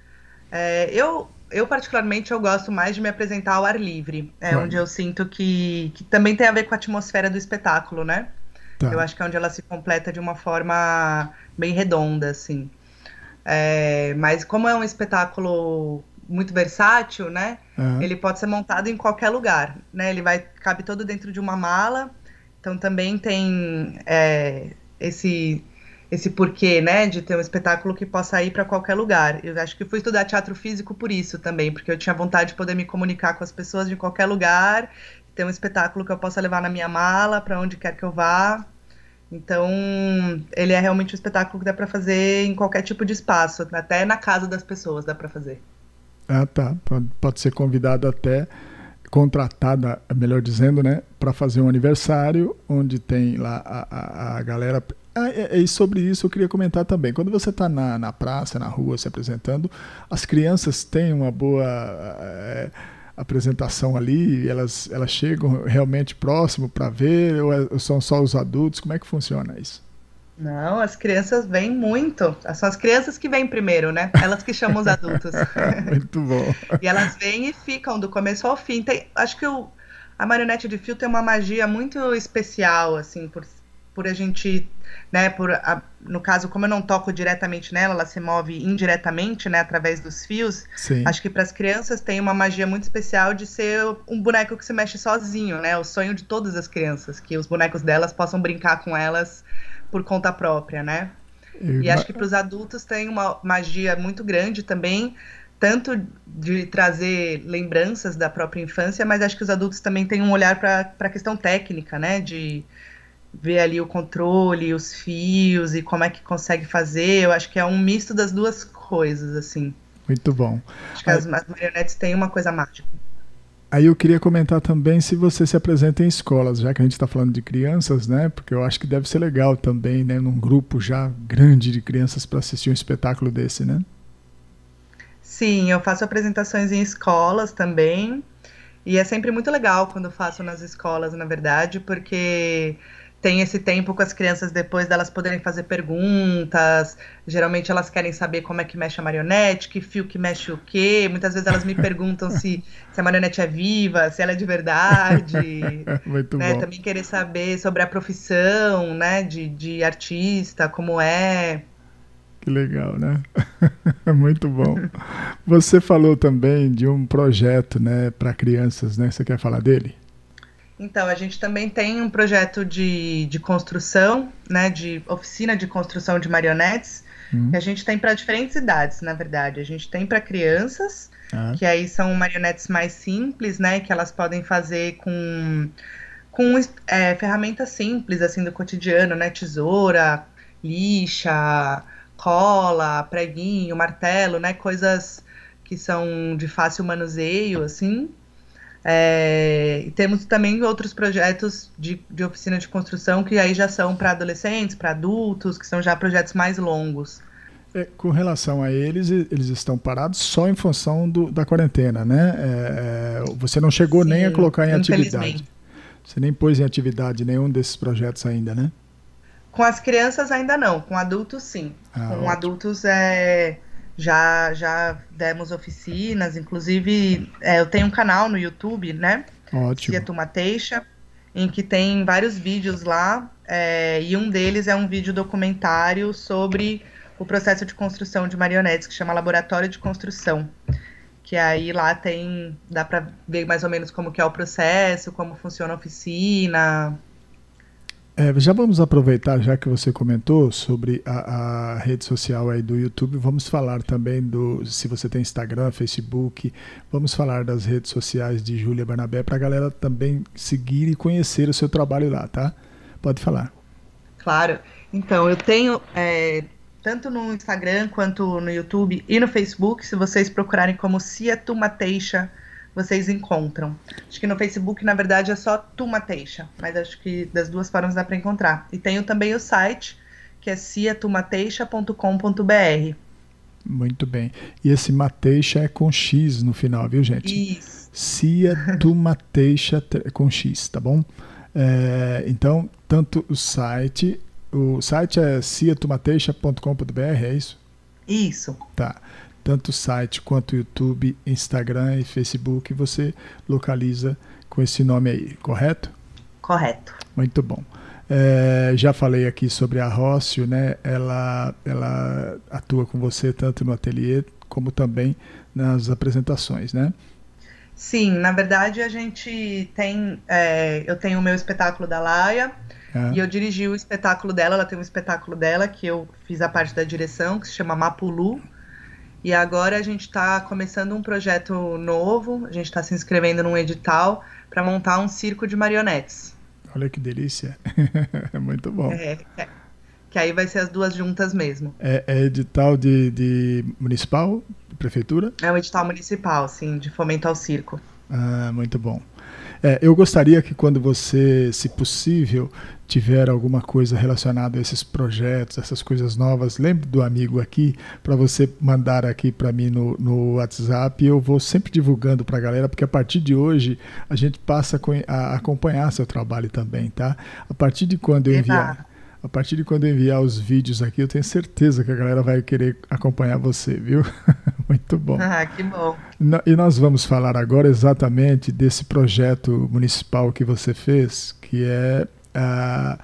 É, eu, eu, particularmente, eu gosto mais de me apresentar ao ar livre. É Claro. onde eu sinto que, que também tem a ver com a atmosfera do espetáculo, né? Tá. Eu acho que é onde ela se completa de uma forma bem redonda, assim. É, mas como é um espetáculo muito versátil, né? Aham. Ele pode ser montado em qualquer lugar, né? Ele vai cabe todo dentro de uma mala. Então também tem é, esse esse porquê, né, de ter um espetáculo que possa ir para qualquer lugar. Eu acho que fui estudar teatro físico por isso também, porque eu tinha vontade de poder me comunicar com as pessoas de qualquer lugar, ter um espetáculo que eu possa levar na minha mala para onde quer que eu vá. Então, ele é realmente um espetáculo que dá para fazer em qualquer tipo de espaço, até na casa das pessoas dá para fazer. Ah, tá. Pode, ser convidada até, contratada, melhor dizendo, né, para fazer um aniversário, onde tem lá a, a, a galera. Ah, é, é, e sobre isso eu queria comentar também. Quando você está na, na praça, na rua, se apresentando, as crianças têm uma boa é, apresentação ali, elas, elas chegam realmente próximo para ver, ou, é- ou são só os adultos? Como é que funciona isso? Não, as crianças vêm muito. São as crianças que vêm primeiro, né? Elas que chamam os adultos. Muito bom. E elas vêm e ficam do começo ao fim. Tem, acho que o, a marionete de fio tem uma magia muito especial, assim, por, por a gente, né, por a- no caso, como eu não toco diretamente nela, ela se move indiretamente, né, através dos fios. Sim. Acho que para as crianças tem uma magia muito especial de ser um boneco que se mexe sozinho, né? O sonho de todas as crianças, que os bonecos delas possam brincar com elas por conta própria, né? Eu E acho que para os adultos tem uma magia muito grande também, tanto de trazer lembranças da própria infância, mas acho que os adultos também têm um olhar para a questão técnica, né? De ver ali o controle, os fios e como é que consegue fazer. Eu acho que é um misto das duas coisas, assim. Muito bom. Acho que as, as marionetes têm uma coisa mágica. Aí eu queria comentar também se você se apresenta em escolas, já que a gente está falando de crianças, né? Porque eu acho que deve ser legal também, né? Num grupo já grande de crianças para assistir um espetáculo desse, né? Sim, eu faço apresentações em escolas também. E é sempre muito legal quando faço nas escolas, na verdade, porque tem esse tempo com as crianças depois delas poderem fazer perguntas. Geralmente elas querem saber como é que mexe a marionete, que fio que mexe o quê. Muitas vezes elas me perguntam se, se a marionete é viva, se ela é de verdade. Muito né? bom. Também querer saber sobre a profissão, né, de, de artista, como é. Que legal, né? Muito bom. Você falou também de um projeto, né, para crianças, né? Você quer falar dele? Então, a gente também tem um projeto de, de construção, né, de oficina de construção de marionetes, Hum. que a gente tem para diferentes idades, na verdade. A gente tem para crianças, Ah, que aí são marionetes mais simples, né, que elas podem fazer com, com é, ferramentas simples, assim, do cotidiano, né, tesoura, lixa, cola, preguinho, martelo, né, coisas que são de fácil manuseio, assim. É, e temos também outros projetos de, de oficina de construção que aí já são para adolescentes, para adultos, que são já projetos mais longos. É, com relação a eles, eles estão parados só em função do, da quarentena, né? É, é você não chegou Sim, nem a colocar em atividade. Você nem pôs em atividade nenhum desses projetos ainda, né? Com as crianças ainda não, com adultos sim. Ah, com ótimo. adultos é, já, já demos oficinas, inclusive é, eu tenho um canal no YouTube, né? Ótimo. Cia Tumateixa, em que tem vários vídeos lá, é, e um deles é um vídeo documentário sobre o processo de construção de marionetes, que chama Laboratório de Construção. Que aí lá tem, dá para ver mais ou menos como que é o processo, como funciona a oficina, é, já vamos aproveitar, já que você comentou sobre a, a, rede social aí do YouTube, vamos falar também do, se você tem Instagram, Facebook, vamos falar das redes sociais de Júlia Barnabé para a galera também seguir e conhecer o seu trabalho lá, tá? Pode falar. Claro. Então, eu tenho é, tanto no Instagram quanto no YouTube e no Facebook, se vocês procurarem como Cia Tumateixa, vocês encontram. Acho que no Facebook, na verdade, é só Tumateixa, mas acho que das duas formas dá para encontrar. E tenho também o site, que é ciatumateixa.com.br. Muito bem. E esse Mateixa é com X no final, viu, gente? Isso. Cia Tumateixa com X, tá bom? É, então, tanto o site, o site é ciatumateixa.com.br, é isso? Isso. Tá tanto o site quanto o YouTube, Instagram e Facebook, você localiza com esse nome aí, correto? Correto. Muito bom. É, já falei aqui sobre a Rócio, né? Ela, ela atua com você tanto no ateliê como também nas apresentações, né? Sim, na verdade a gente tem, é, eu tenho o meu espetáculo da Laia é. e eu dirigi o espetáculo dela. Ela tem um espetáculo dela que eu fiz a parte da direção que se chama Mapulu e agora a gente está começando um projeto novo, a gente está se inscrevendo num edital para montar um circo de marionetes. Olha que delícia! Muito bom. É, é, que aí vai ser as duas juntas mesmo. É, é edital de, de municipal, de prefeitura? É um edital municipal, sim, de fomento ao circo. Ah, muito bom. É, eu gostaria que quando você, se possível, tiver alguma coisa relacionada a esses projetos, essas coisas novas, lembre do amigo aqui para você mandar aqui para mim no, no WhatsApp. Eu vou sempre divulgando para a galera, porque a partir de hoje a gente passa a acompanhar seu trabalho também, tá? A partir de quando eu enviar a partir de quando eu enviar os vídeos aqui, eu tenho certeza que a galera vai querer acompanhar você, viu? Muito bom. Ah, que bom. E nós vamos falar agora exatamente desse projeto municipal que você fez, que é a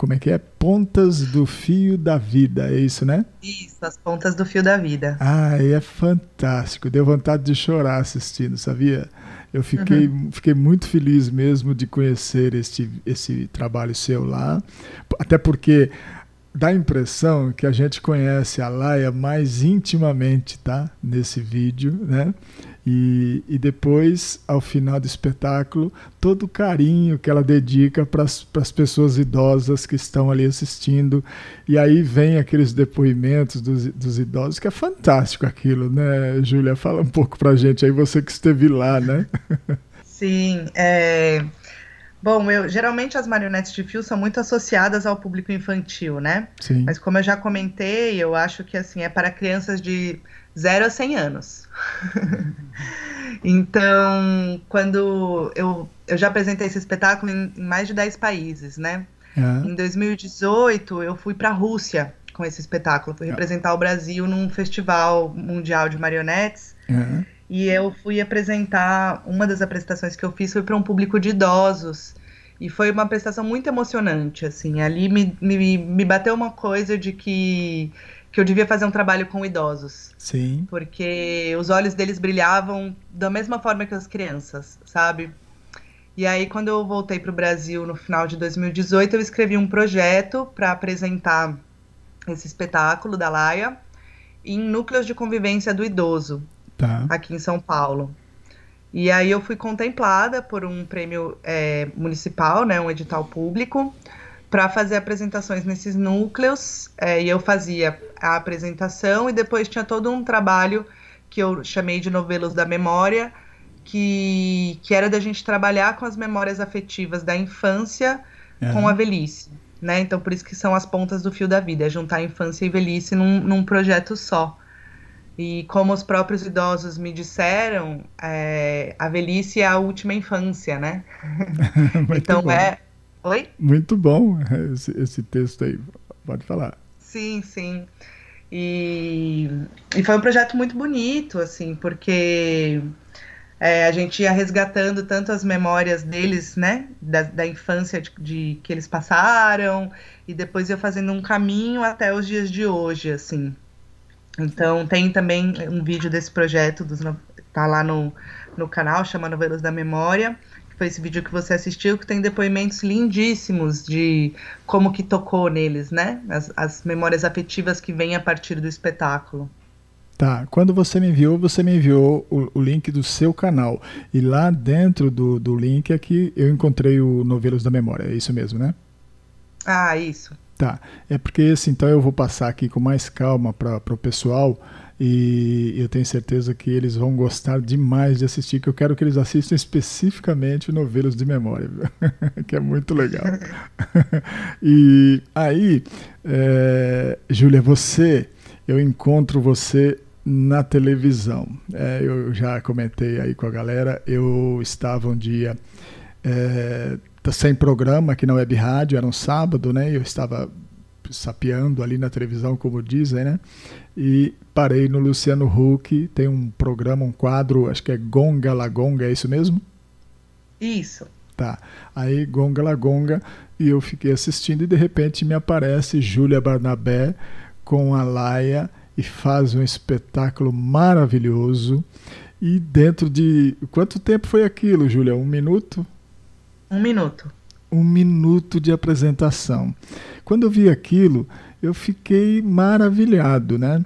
como é que é? Pontas do Fio da Vida, é isso, né? Isso, as pontas do fio da vida. Ah, é fantástico. Deu vontade de chorar assistindo, sabia? Eu fiquei, uhum. fiquei muito feliz mesmo de conhecer este, esse trabalho seu lá, até porque dá a impressão que a gente conhece a Laia mais intimamente, tá? Nesse vídeo, né? E, e depois, ao final do espetáculo, todo o carinho que ela dedica para as pessoas idosas que estão ali assistindo. E aí vem aqueles depoimentos dos, dos idosos, que é fantástico aquilo, né, Júlia? Fala um pouco para a gente aí, você que esteve lá, né? Sim, é... Bom, eu geralmente as marionetes de fio são muito associadas ao público infantil, né? Sim. Mas como eu já comentei, eu acho que assim é para crianças de 0 a 100 anos. então, quando eu, eu já apresentei esse espetáculo em, em mais de 10 países, né? É. Em 2018, eu fui para a Rússia com esse espetáculo. Fui é. representar o Brasil num festival mundial de marionetes. É. E eu fui apresentar. Uma das apresentações que eu fiz foi para um público de idosos. E foi uma apresentação muito emocionante, assim. Ali me, me, me bateu uma coisa de que que eu devia fazer um trabalho com idosos. Sim. Porque os olhos deles brilhavam da mesma forma que as crianças, sabe? E aí, quando eu voltei para o Brasil no final de 2018, eu escrevi um projeto para apresentar esse espetáculo da Laia em núcleos de convivência do idoso, tá. aqui em São Paulo. E aí eu fui contemplada por um prêmio é, municipal, né, um edital público, para fazer apresentações nesses núcleos. É, e eu fazia a apresentação e depois tinha todo um trabalho que eu chamei de novelos da memória, que, que era da gente trabalhar com as memórias afetivas da infância uhum. com a velhice. Né? Então, por isso que são as pontas do fio da vida, é juntar infância e velhice num, num projeto só. E como os próprios idosos me disseram, é, a velhice é a última infância, né? então bom. é. Oi? Muito bom esse, esse texto aí. Pode falar. Sim, sim. E, e foi um projeto muito bonito, assim, porque é, a gente ia resgatando tanto as memórias deles, né, da, da infância de, de, que eles passaram, e depois ia fazendo um caminho até os dias de hoje, assim. Então tem também um vídeo desse projeto, dos, tá lá no, no canal, chama Novelas da Memória, foi esse vídeo que você assistiu, que tem depoimentos lindíssimos de como que tocou neles, né? As, as memórias afetivas que vêm a partir do espetáculo. Tá, quando você me enviou, você me enviou o, o, link do seu canal. E lá dentro do, do link aqui eu encontrei o Novelos da Memória, é isso mesmo, né? Ah, isso. Tá, é porque esse então eu vou passar aqui com mais calma para o pessoal e eu tenho certeza que eles vão gostar demais de assistir, que eu quero que eles assistam especificamente novelas de memória, que é muito legal. e aí, é, Júlia, você, eu encontro você na televisão. É, eu já comentei aí com a galera, eu estava um dia é, sem programa aqui na Web Rádio, era um sábado, né? Eu estava sapeando ali na televisão, como dizem, né? E parei no Luciano Huck, tem um programa, um quadro, acho que é Gonga La Gonga, é isso mesmo? Isso. Tá. Aí Gonga La Gonga, e eu fiquei assistindo e de repente me aparece Júlia Barnabé com a Laia e faz um espetáculo maravilhoso. E dentro de. Quanto tempo foi aquilo, Júlia? Um minuto? Um minuto um minuto de apresentação. Quando eu vi aquilo, eu fiquei maravilhado, né?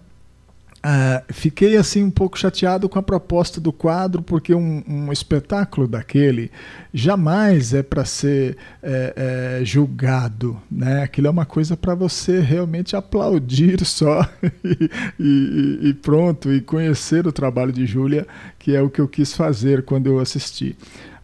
Ah, fiquei assim um pouco chateado com a proposta do quadro, porque um, um espetáculo daquele jamais é para ser é, é, julgado, né? Aquilo é uma coisa para você realmente aplaudir só e, e, e pronto e conhecer o trabalho de Júlia, que é o que eu quis fazer quando eu assisti.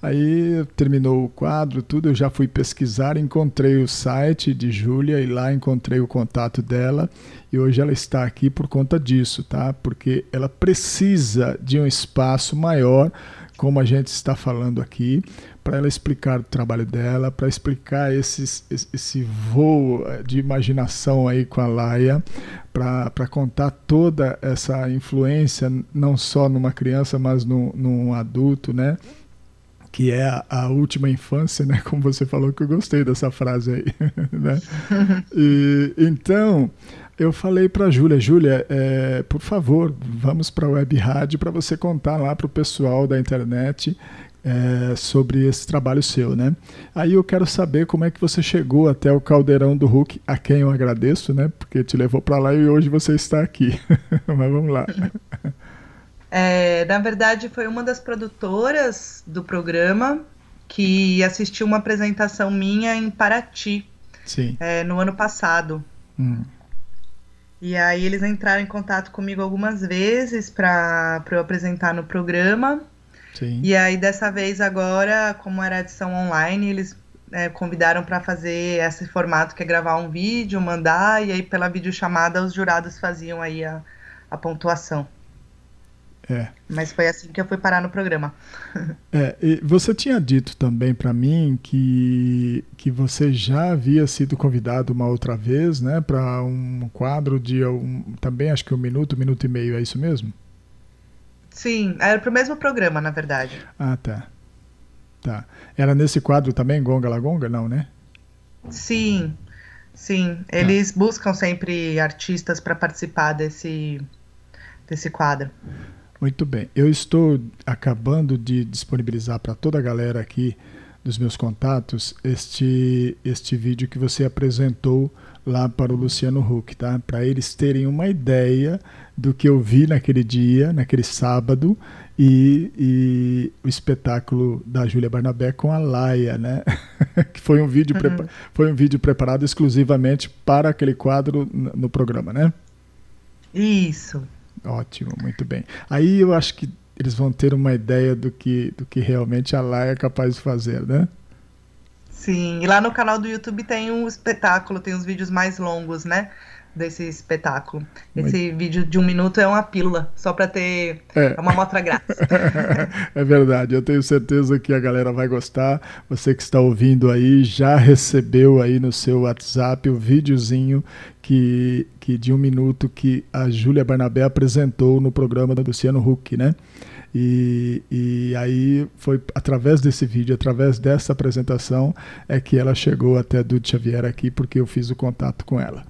Aí terminou o quadro, tudo, eu já fui pesquisar, encontrei o site de Júlia e lá encontrei o contato dela e hoje ela está aqui por conta disso, tá? Porque ela precisa de um espaço maior, como a gente está falando aqui, para ela explicar o trabalho dela, para explicar esses, esse voo eh, de imaginação aí com a Laia, para contar toda essa influência, não só numa criança, mas num, num adulto, né? Que é a, a, última infância, né? Como você falou que eu gostei dessa frase aí, né? E, então eu falei para Júlia, Júlia, é, por favor, vamos para a web rádio para você contar lá para o pessoal da internet é, sobre esse trabalho seu, né? Aí eu quero saber como é que você chegou até o caldeirão do Hulk, a quem eu agradeço, né? Porque te levou para lá e hoje você está aqui. Mas vamos lá. É, na verdade, foi uma das produtoras do programa que assistiu uma apresentação minha em Paraty é, no ano passado. Hum. E aí eles entraram em contato comigo algumas vezes para eu apresentar no programa. Sim. E aí dessa vez agora, como era edição online, eles é, convidaram para fazer esse formato que é gravar um vídeo, mandar e aí pela videochamada os jurados faziam aí a, a pontuação. É. Mas foi assim que eu fui parar no programa. É, você tinha dito também para mim que, que você já havia sido convidado uma outra vez, né, para um quadro de um, também acho que um minuto, um minuto e meio, é isso mesmo? Sim, era para o mesmo programa, na verdade. Ah, tá. Tá. Era nesse quadro também, Gonga Lagonga, não, né? Sim, sim. Tá. Eles buscam sempre artistas para participar desse, desse quadro. Muito bem. Eu estou acabando de disponibilizar para toda a galera aqui dos meus contatos este, este vídeo que você apresentou lá para o Luciano Huck, tá? Para eles terem uma ideia do que eu vi naquele dia, naquele sábado, e, e o espetáculo da Júlia Barnabé com a Laia, né? que foi um vídeo uhum. foi um vídeo preparado exclusivamente para aquele quadro no programa, né? Isso. Ótimo, muito bem. Aí eu acho que eles vão ter uma ideia do que, do que realmente a Laia é capaz de fazer, né? Sim, e lá no canal do YouTube tem um espetáculo, tem os vídeos mais longos, né? Desse espetáculo. Esse Muito... vídeo de um minuto é uma pílula, só para ter é. uma amostra grátis. é verdade, eu tenho certeza que a galera vai gostar. Você que está ouvindo aí já recebeu aí no seu WhatsApp o videozinho que, que de um minuto que a Júlia Barnabé apresentou no programa do Luciano Huck, né? E, e aí foi através desse vídeo, através dessa apresentação, é que ela chegou até a Dude Xavier aqui, porque eu fiz o contato com ela.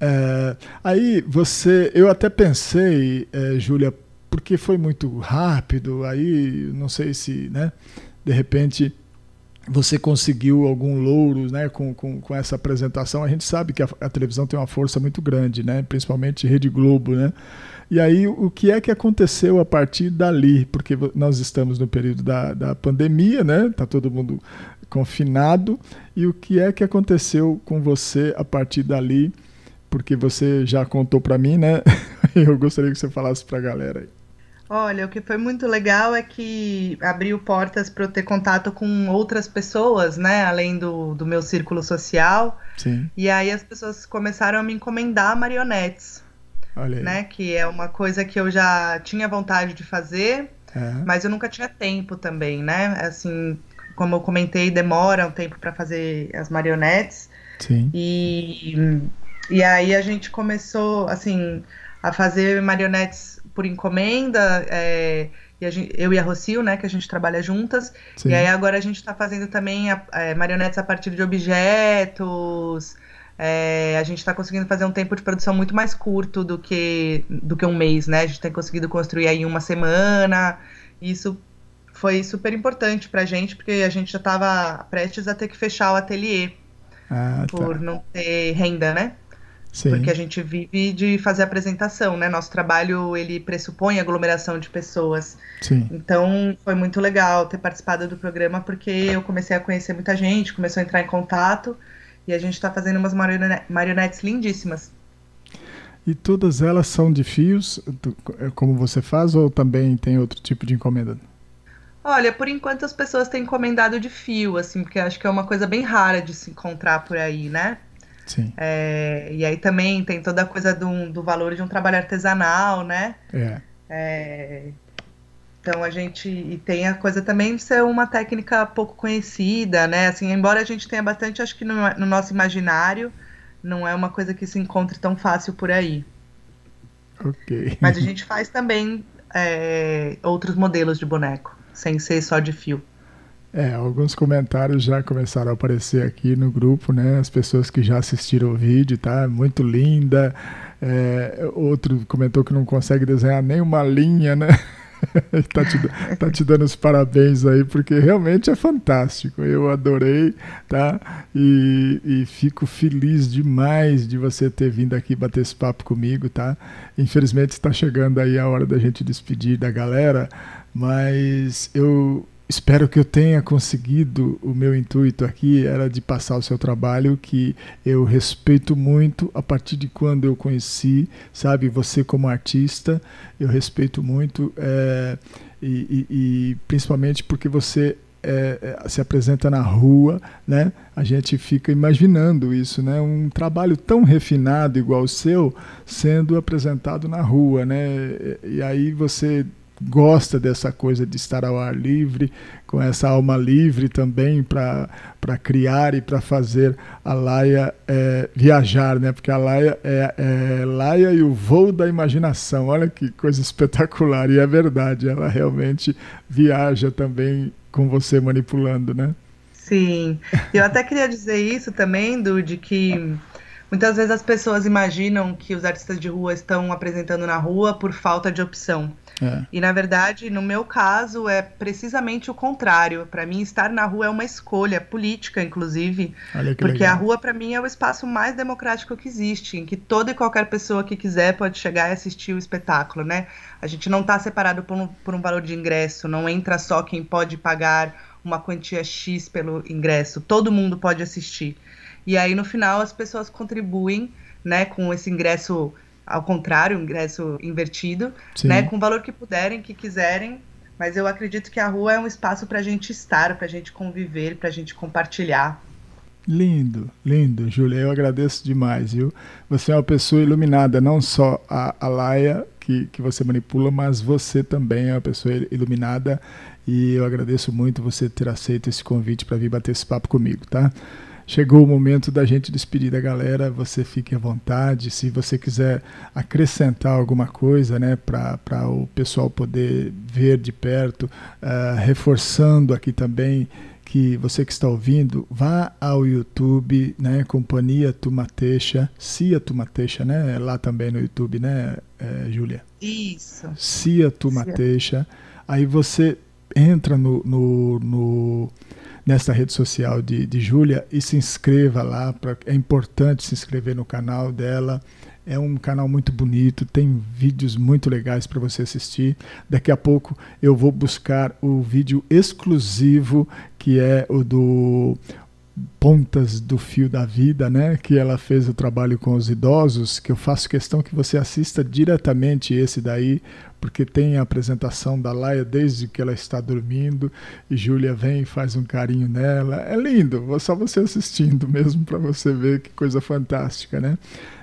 É, aí você, eu até pensei, é, Júlia, porque foi muito rápido, aí não sei se, né, de repente você conseguiu algum louro né, com, com, com essa apresentação. A gente sabe que a, a televisão tem uma força muito grande, né, principalmente Rede Globo, né? E aí, o que é que aconteceu a partir dali? Porque nós estamos no período da, da pandemia, né? Está todo mundo confinado. E o que é que aconteceu com você a partir dali? Porque você já contou para mim, né? Eu gostaria que você falasse para a galera aí. Olha, o que foi muito legal é que abriu portas para eu ter contato com outras pessoas, né? Além do, do meu círculo social. Sim. E aí as pessoas começaram a me encomendar marionetes né? Que é uma coisa que eu já tinha vontade de fazer, é. mas eu nunca tinha tempo também, né? Assim, como eu comentei, demora um tempo para fazer as marionetes. Sim. E, e aí a gente começou, assim, a fazer marionetes por encomenda. É, e gente, eu e a Rocio, né, que a gente trabalha juntas. Sim. E aí agora a gente está fazendo também a, é, marionetes a partir de objetos. É, a gente está conseguindo fazer um tempo de produção muito mais curto do que, do que um mês, né? A gente tem conseguido construir aí uma semana. Isso foi super importante para a gente, porque a gente já estava prestes a ter que fechar o ateliê ah, tá. por não ter renda, né? Sim. Porque a gente vive de fazer apresentação, né? Nosso trabalho ele pressupõe aglomeração de pessoas. Sim. Então foi muito legal ter participado do programa porque eu comecei a conhecer muita gente, começou a entrar em contato. E a gente está fazendo umas marionetes lindíssimas. E todas elas são de fios, é como você faz, ou também tem outro tipo de encomenda? Olha, por enquanto as pessoas têm encomendado de fio, assim, porque acho que é uma coisa bem rara de se encontrar por aí, né? Sim. É, e aí também tem toda a coisa do, do valor de um trabalho artesanal, né? É. é então a gente e tem a coisa também de ser uma técnica pouco conhecida, né? Assim, embora a gente tenha bastante, acho que no, no nosso imaginário, não é uma coisa que se encontre tão fácil por aí. Ok. Mas a gente faz também é, outros modelos de boneco, sem ser só de fio. É, alguns comentários já começaram a aparecer aqui no grupo, né? As pessoas que já assistiram o vídeo, tá? Muito linda. É, outro comentou que não consegue desenhar nem uma linha, né? tá, te, tá te dando os parabéns aí, porque realmente é fantástico. Eu adorei, tá? E, e fico feliz demais de você ter vindo aqui bater esse papo comigo, tá? Infelizmente está chegando aí a hora da gente despedir da galera, mas eu espero que eu tenha conseguido o meu intuito aqui era de passar o seu trabalho que eu respeito muito a partir de quando eu conheci sabe você como artista eu respeito muito é, e, e, e, principalmente porque você é, se apresenta na rua, né? A gente fica imaginando isso, né? Um trabalho tão refinado igual o seu sendo apresentado na rua, né? E aí você gosta dessa coisa de estar ao ar livre, com essa alma livre também para criar e para fazer a Laia é, viajar, né? Porque a Laia é, é Laia e o voo da imaginação. Olha que coisa espetacular. E é verdade, ela realmente viaja também com você manipulando, né? Sim. Eu até queria dizer isso também, Dude, que muitas vezes as pessoas imaginam que os artistas de rua estão apresentando na rua por falta de opção. É. E na verdade, no meu caso, é precisamente o contrário. Para mim, estar na rua é uma escolha política, inclusive, porque legal. a rua para mim é o espaço mais democrático que existe, em que toda e qualquer pessoa que quiser pode chegar e assistir o espetáculo, né? A gente não está separado por um, por um valor de ingresso, não entra só quem pode pagar uma quantia X pelo ingresso, todo mundo pode assistir. E aí no final as pessoas contribuem, né, com esse ingresso ao contrário, ingresso invertido, Sim. né? Com o valor que puderem, que quiserem. Mas eu acredito que a rua é um espaço para a gente estar, para a gente conviver, para a gente compartilhar. Lindo, lindo, Júlia. Eu agradeço demais, viu? Você é uma pessoa iluminada, não só a, a Laia que, que você manipula, mas você também é uma pessoa iluminada. E eu agradeço muito você ter aceito esse convite para vir bater esse papo comigo, tá? Chegou o momento da gente despedir da galera. Você fique à vontade. Se você quiser acrescentar alguma coisa, né, para o pessoal poder ver de perto, uh, reforçando aqui também que você que está ouvindo, vá ao YouTube, né, Companhia Tumatecha, Cia Tumatecha, né, lá também no YouTube, né, é, Júlia? Isso. Cia Tumatecha. Aí você entra no, no, no nessa rede social de, de Júlia e se inscreva lá. Pra, é importante se inscrever no canal dela. É um canal muito bonito, tem vídeos muito legais para você assistir. Daqui a pouco eu vou buscar o vídeo exclusivo que é o do pontas do fio da vida, né? Que ela fez o trabalho com os idosos, que eu faço questão que você assista diretamente esse daí, porque tem a apresentação da Laia desde que ela está dormindo e Júlia vem e faz um carinho nela. É lindo, só você assistindo mesmo para você ver que coisa fantástica, né?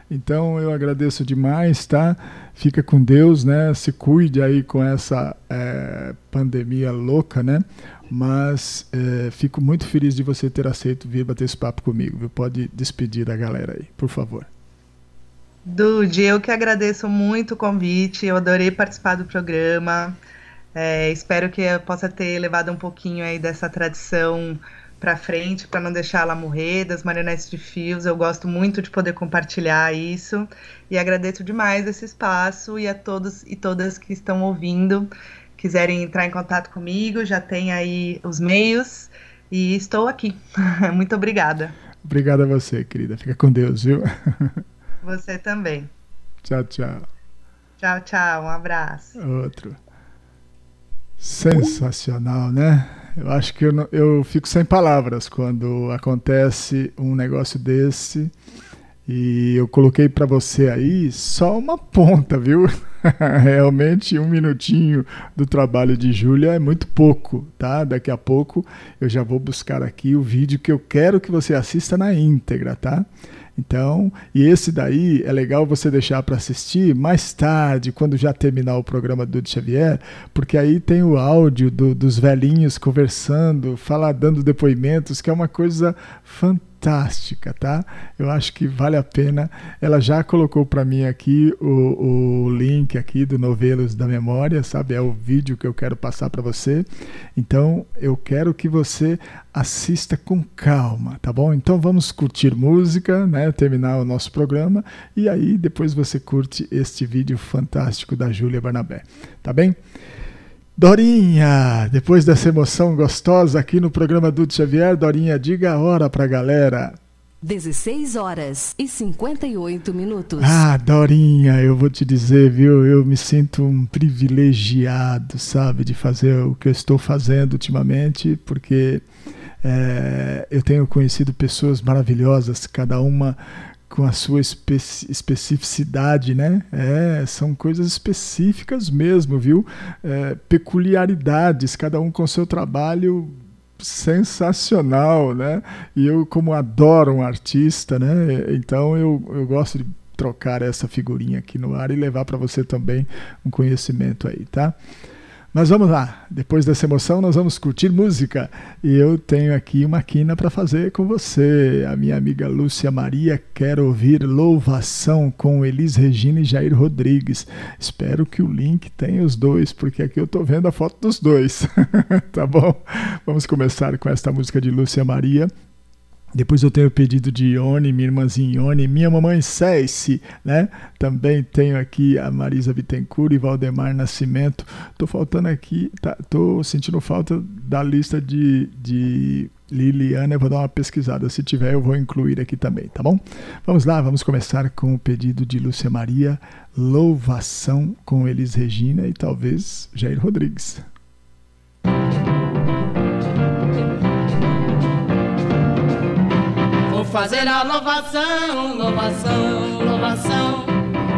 Então eu agradeço demais, tá? Fica com Deus, né? Se cuide aí com essa é, pandemia louca, né? Mas é, fico muito feliz de você ter aceito vir bater esse papo comigo. Viu? Pode despedir da galera aí, por favor. Dude, eu que agradeço muito o convite. Eu adorei participar do programa. É, espero que eu possa ter levado um pouquinho aí dessa tradição para frente, para não deixar ela morrer, das marionetes de fios. Eu gosto muito de poder compartilhar isso e agradeço demais esse espaço e a todos e todas que estão ouvindo quiserem entrar em contato comigo, já tem aí os meios e estou aqui. Muito obrigada. Obrigado a você, querida. Fica com Deus, viu? Você também. Tchau, tchau. Tchau, tchau. Um abraço. Outro. Sensacional, né? Eu acho que eu, não, eu fico sem palavras quando acontece um negócio desse. E eu coloquei para você aí só uma ponta, viu? Realmente um minutinho do trabalho de Júlia é muito pouco, tá? Daqui a pouco eu já vou buscar aqui o vídeo que eu quero que você assista na íntegra, tá? Então, e esse daí é legal você deixar para assistir mais tarde, quando já terminar o programa do Xavier, porque aí tem o áudio do, dos velhinhos conversando, falar, dando depoimentos, que é uma coisa fantástica fantástica, tá? Eu acho que vale a pena. Ela já colocou para mim aqui o, o link aqui do Novelos da Memória, sabe? É o vídeo que eu quero passar para você. Então, eu quero que você assista com calma, tá bom? Então vamos curtir música, né? Terminar o nosso programa e aí depois você curte este vídeo fantástico da Júlia Barnabé, tá bem? Dorinha, depois dessa emoção gostosa aqui no programa Dudu Xavier, Dorinha, diga a hora pra galera. 16 horas e 58 minutos. Ah, Dorinha, eu vou te dizer, viu? Eu me sinto um privilegiado, sabe, de fazer o que eu estou fazendo ultimamente, porque é, eu tenho conhecido pessoas maravilhosas, cada uma com a sua espe especificidade, né? É, são coisas específicas mesmo, viu? É, peculiaridades, cada um com seu trabalho sensacional, né? E eu, como adoro um artista, né? Então eu, eu gosto de trocar essa figurinha aqui no ar e levar para você também um conhecimento aí, tá? Mas vamos lá, depois dessa emoção nós vamos curtir música. E eu tenho aqui uma quina para fazer com você. A minha amiga Lúcia Maria quer ouvir Louvação com Elis Regina e Jair Rodrigues. Espero que o link tenha os dois, porque aqui eu estou vendo a foto dos dois. tá bom? Vamos começar com esta música de Lúcia Maria. Depois eu tenho o pedido de Ione, minha irmãzinha Ione, minha mamãe Céice, né? Também tenho aqui a Marisa Bittencourt e Valdemar Nascimento. Tô faltando aqui, tá, tô sentindo falta da lista de, de Liliana, eu vou dar uma pesquisada. Se tiver, eu vou incluir aqui também, tá bom? Vamos lá, vamos começar com o pedido de Lúcia Maria, Louvação com Elis Regina e talvez Jair Rodrigues. Fazer a louvação, louvação, louvação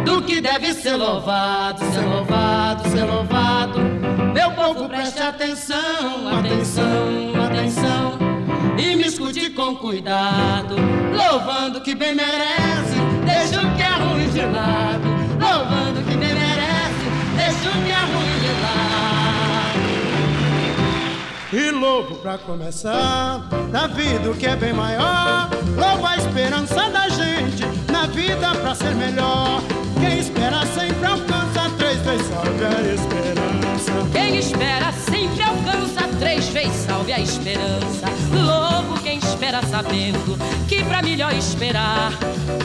do que deve ser louvado, ser louvado, ser louvado. Meu povo preste atenção, atenção, atenção. E me escute com cuidado, louvando que bem merece, deixa o que é ruim de lado. Louvando que bem merece, deixa o que é ruim E louvo pra começar, da vida o que é bem maior. Louvo a esperança da gente, na vida pra ser melhor. Quem espera sempre alcança, três vezes salve a esperança. Quem espera sempre alcança, três vezes salve a esperança. Louvo quem espera sabendo que pra melhor esperar,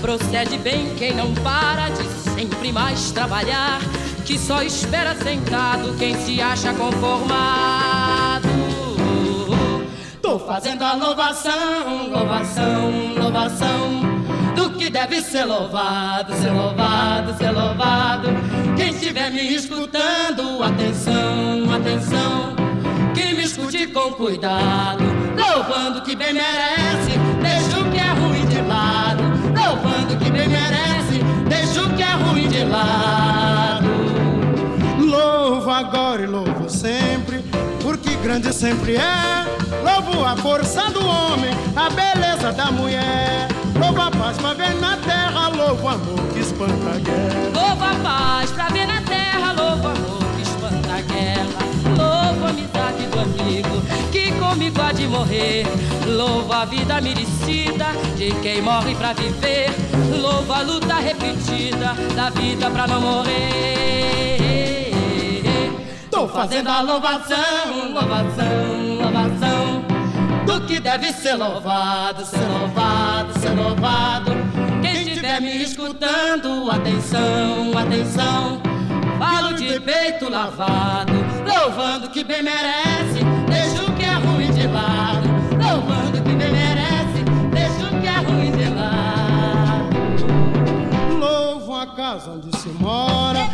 procede bem quem não para de sempre mais trabalhar. Que só espera sentado quem se acha conformado. Fazendo a louvação, louvação, louvação. Do que deve ser louvado, ser louvado, ser louvado. Quem estiver me escutando, atenção, atenção, que me escute com cuidado, louvando que bem merece, deixa o que é ruim de lado, louvando que bem merece, deixa o que é ruim de lado. Louvo agora e louvo sempre, grande sempre é. Louvo a força do homem, a beleza da mulher. Louvo a paz pra ver na terra, louvo amor que espanta a guerra. Louvo a paz pra ver na terra, louvo amor que espanta a guerra. Louvo a amizade do amigo que comigo há de morrer. Louvo a vida merecida de quem morre pra viver. Louvo a luta repetida da vida pra não morrer. Tô fazendo a louvação, louvação, louvação do que deve ser louvado, ser louvado, ser louvado. Quem estiver me escutando, atenção, atenção. Falo de peito lavado, louvando que bem merece, deixa o que é ruim de lado. Louvando que bem merece, deixa o que é ruim de lado. Louvo a casa onde se mora,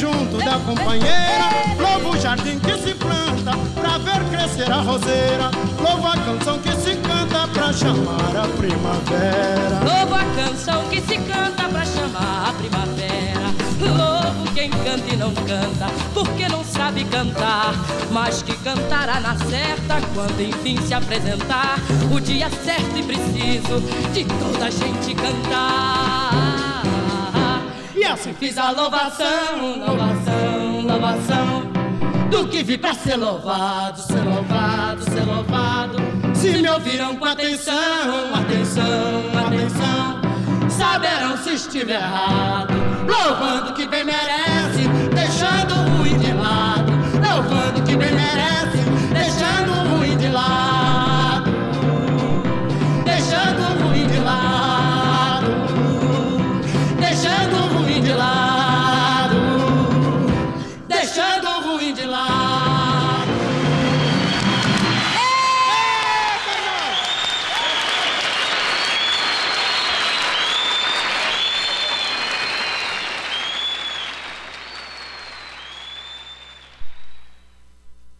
junto da companheira. Louvo o jardim que se planta, pra ver crescer a roseira. Louvo a canção que se canta, pra chamar a primavera. Louvo a canção que se canta pra chamar a primavera. Louvo quem canta e não canta, porque não sabe cantar. Mas que cantará na certa quando enfim se apresentar. O dia certo e preciso de toda a gente cantar. Assim fiz a louvação, louvação, louvação. Do que vi pra ser louvado, ser louvado, ser louvado. Se me ouviram com atenção, atenção, atenção saberão se estiver errado. Louvando que bem merece, deixando o ruim de lado. Louvando que bem merece.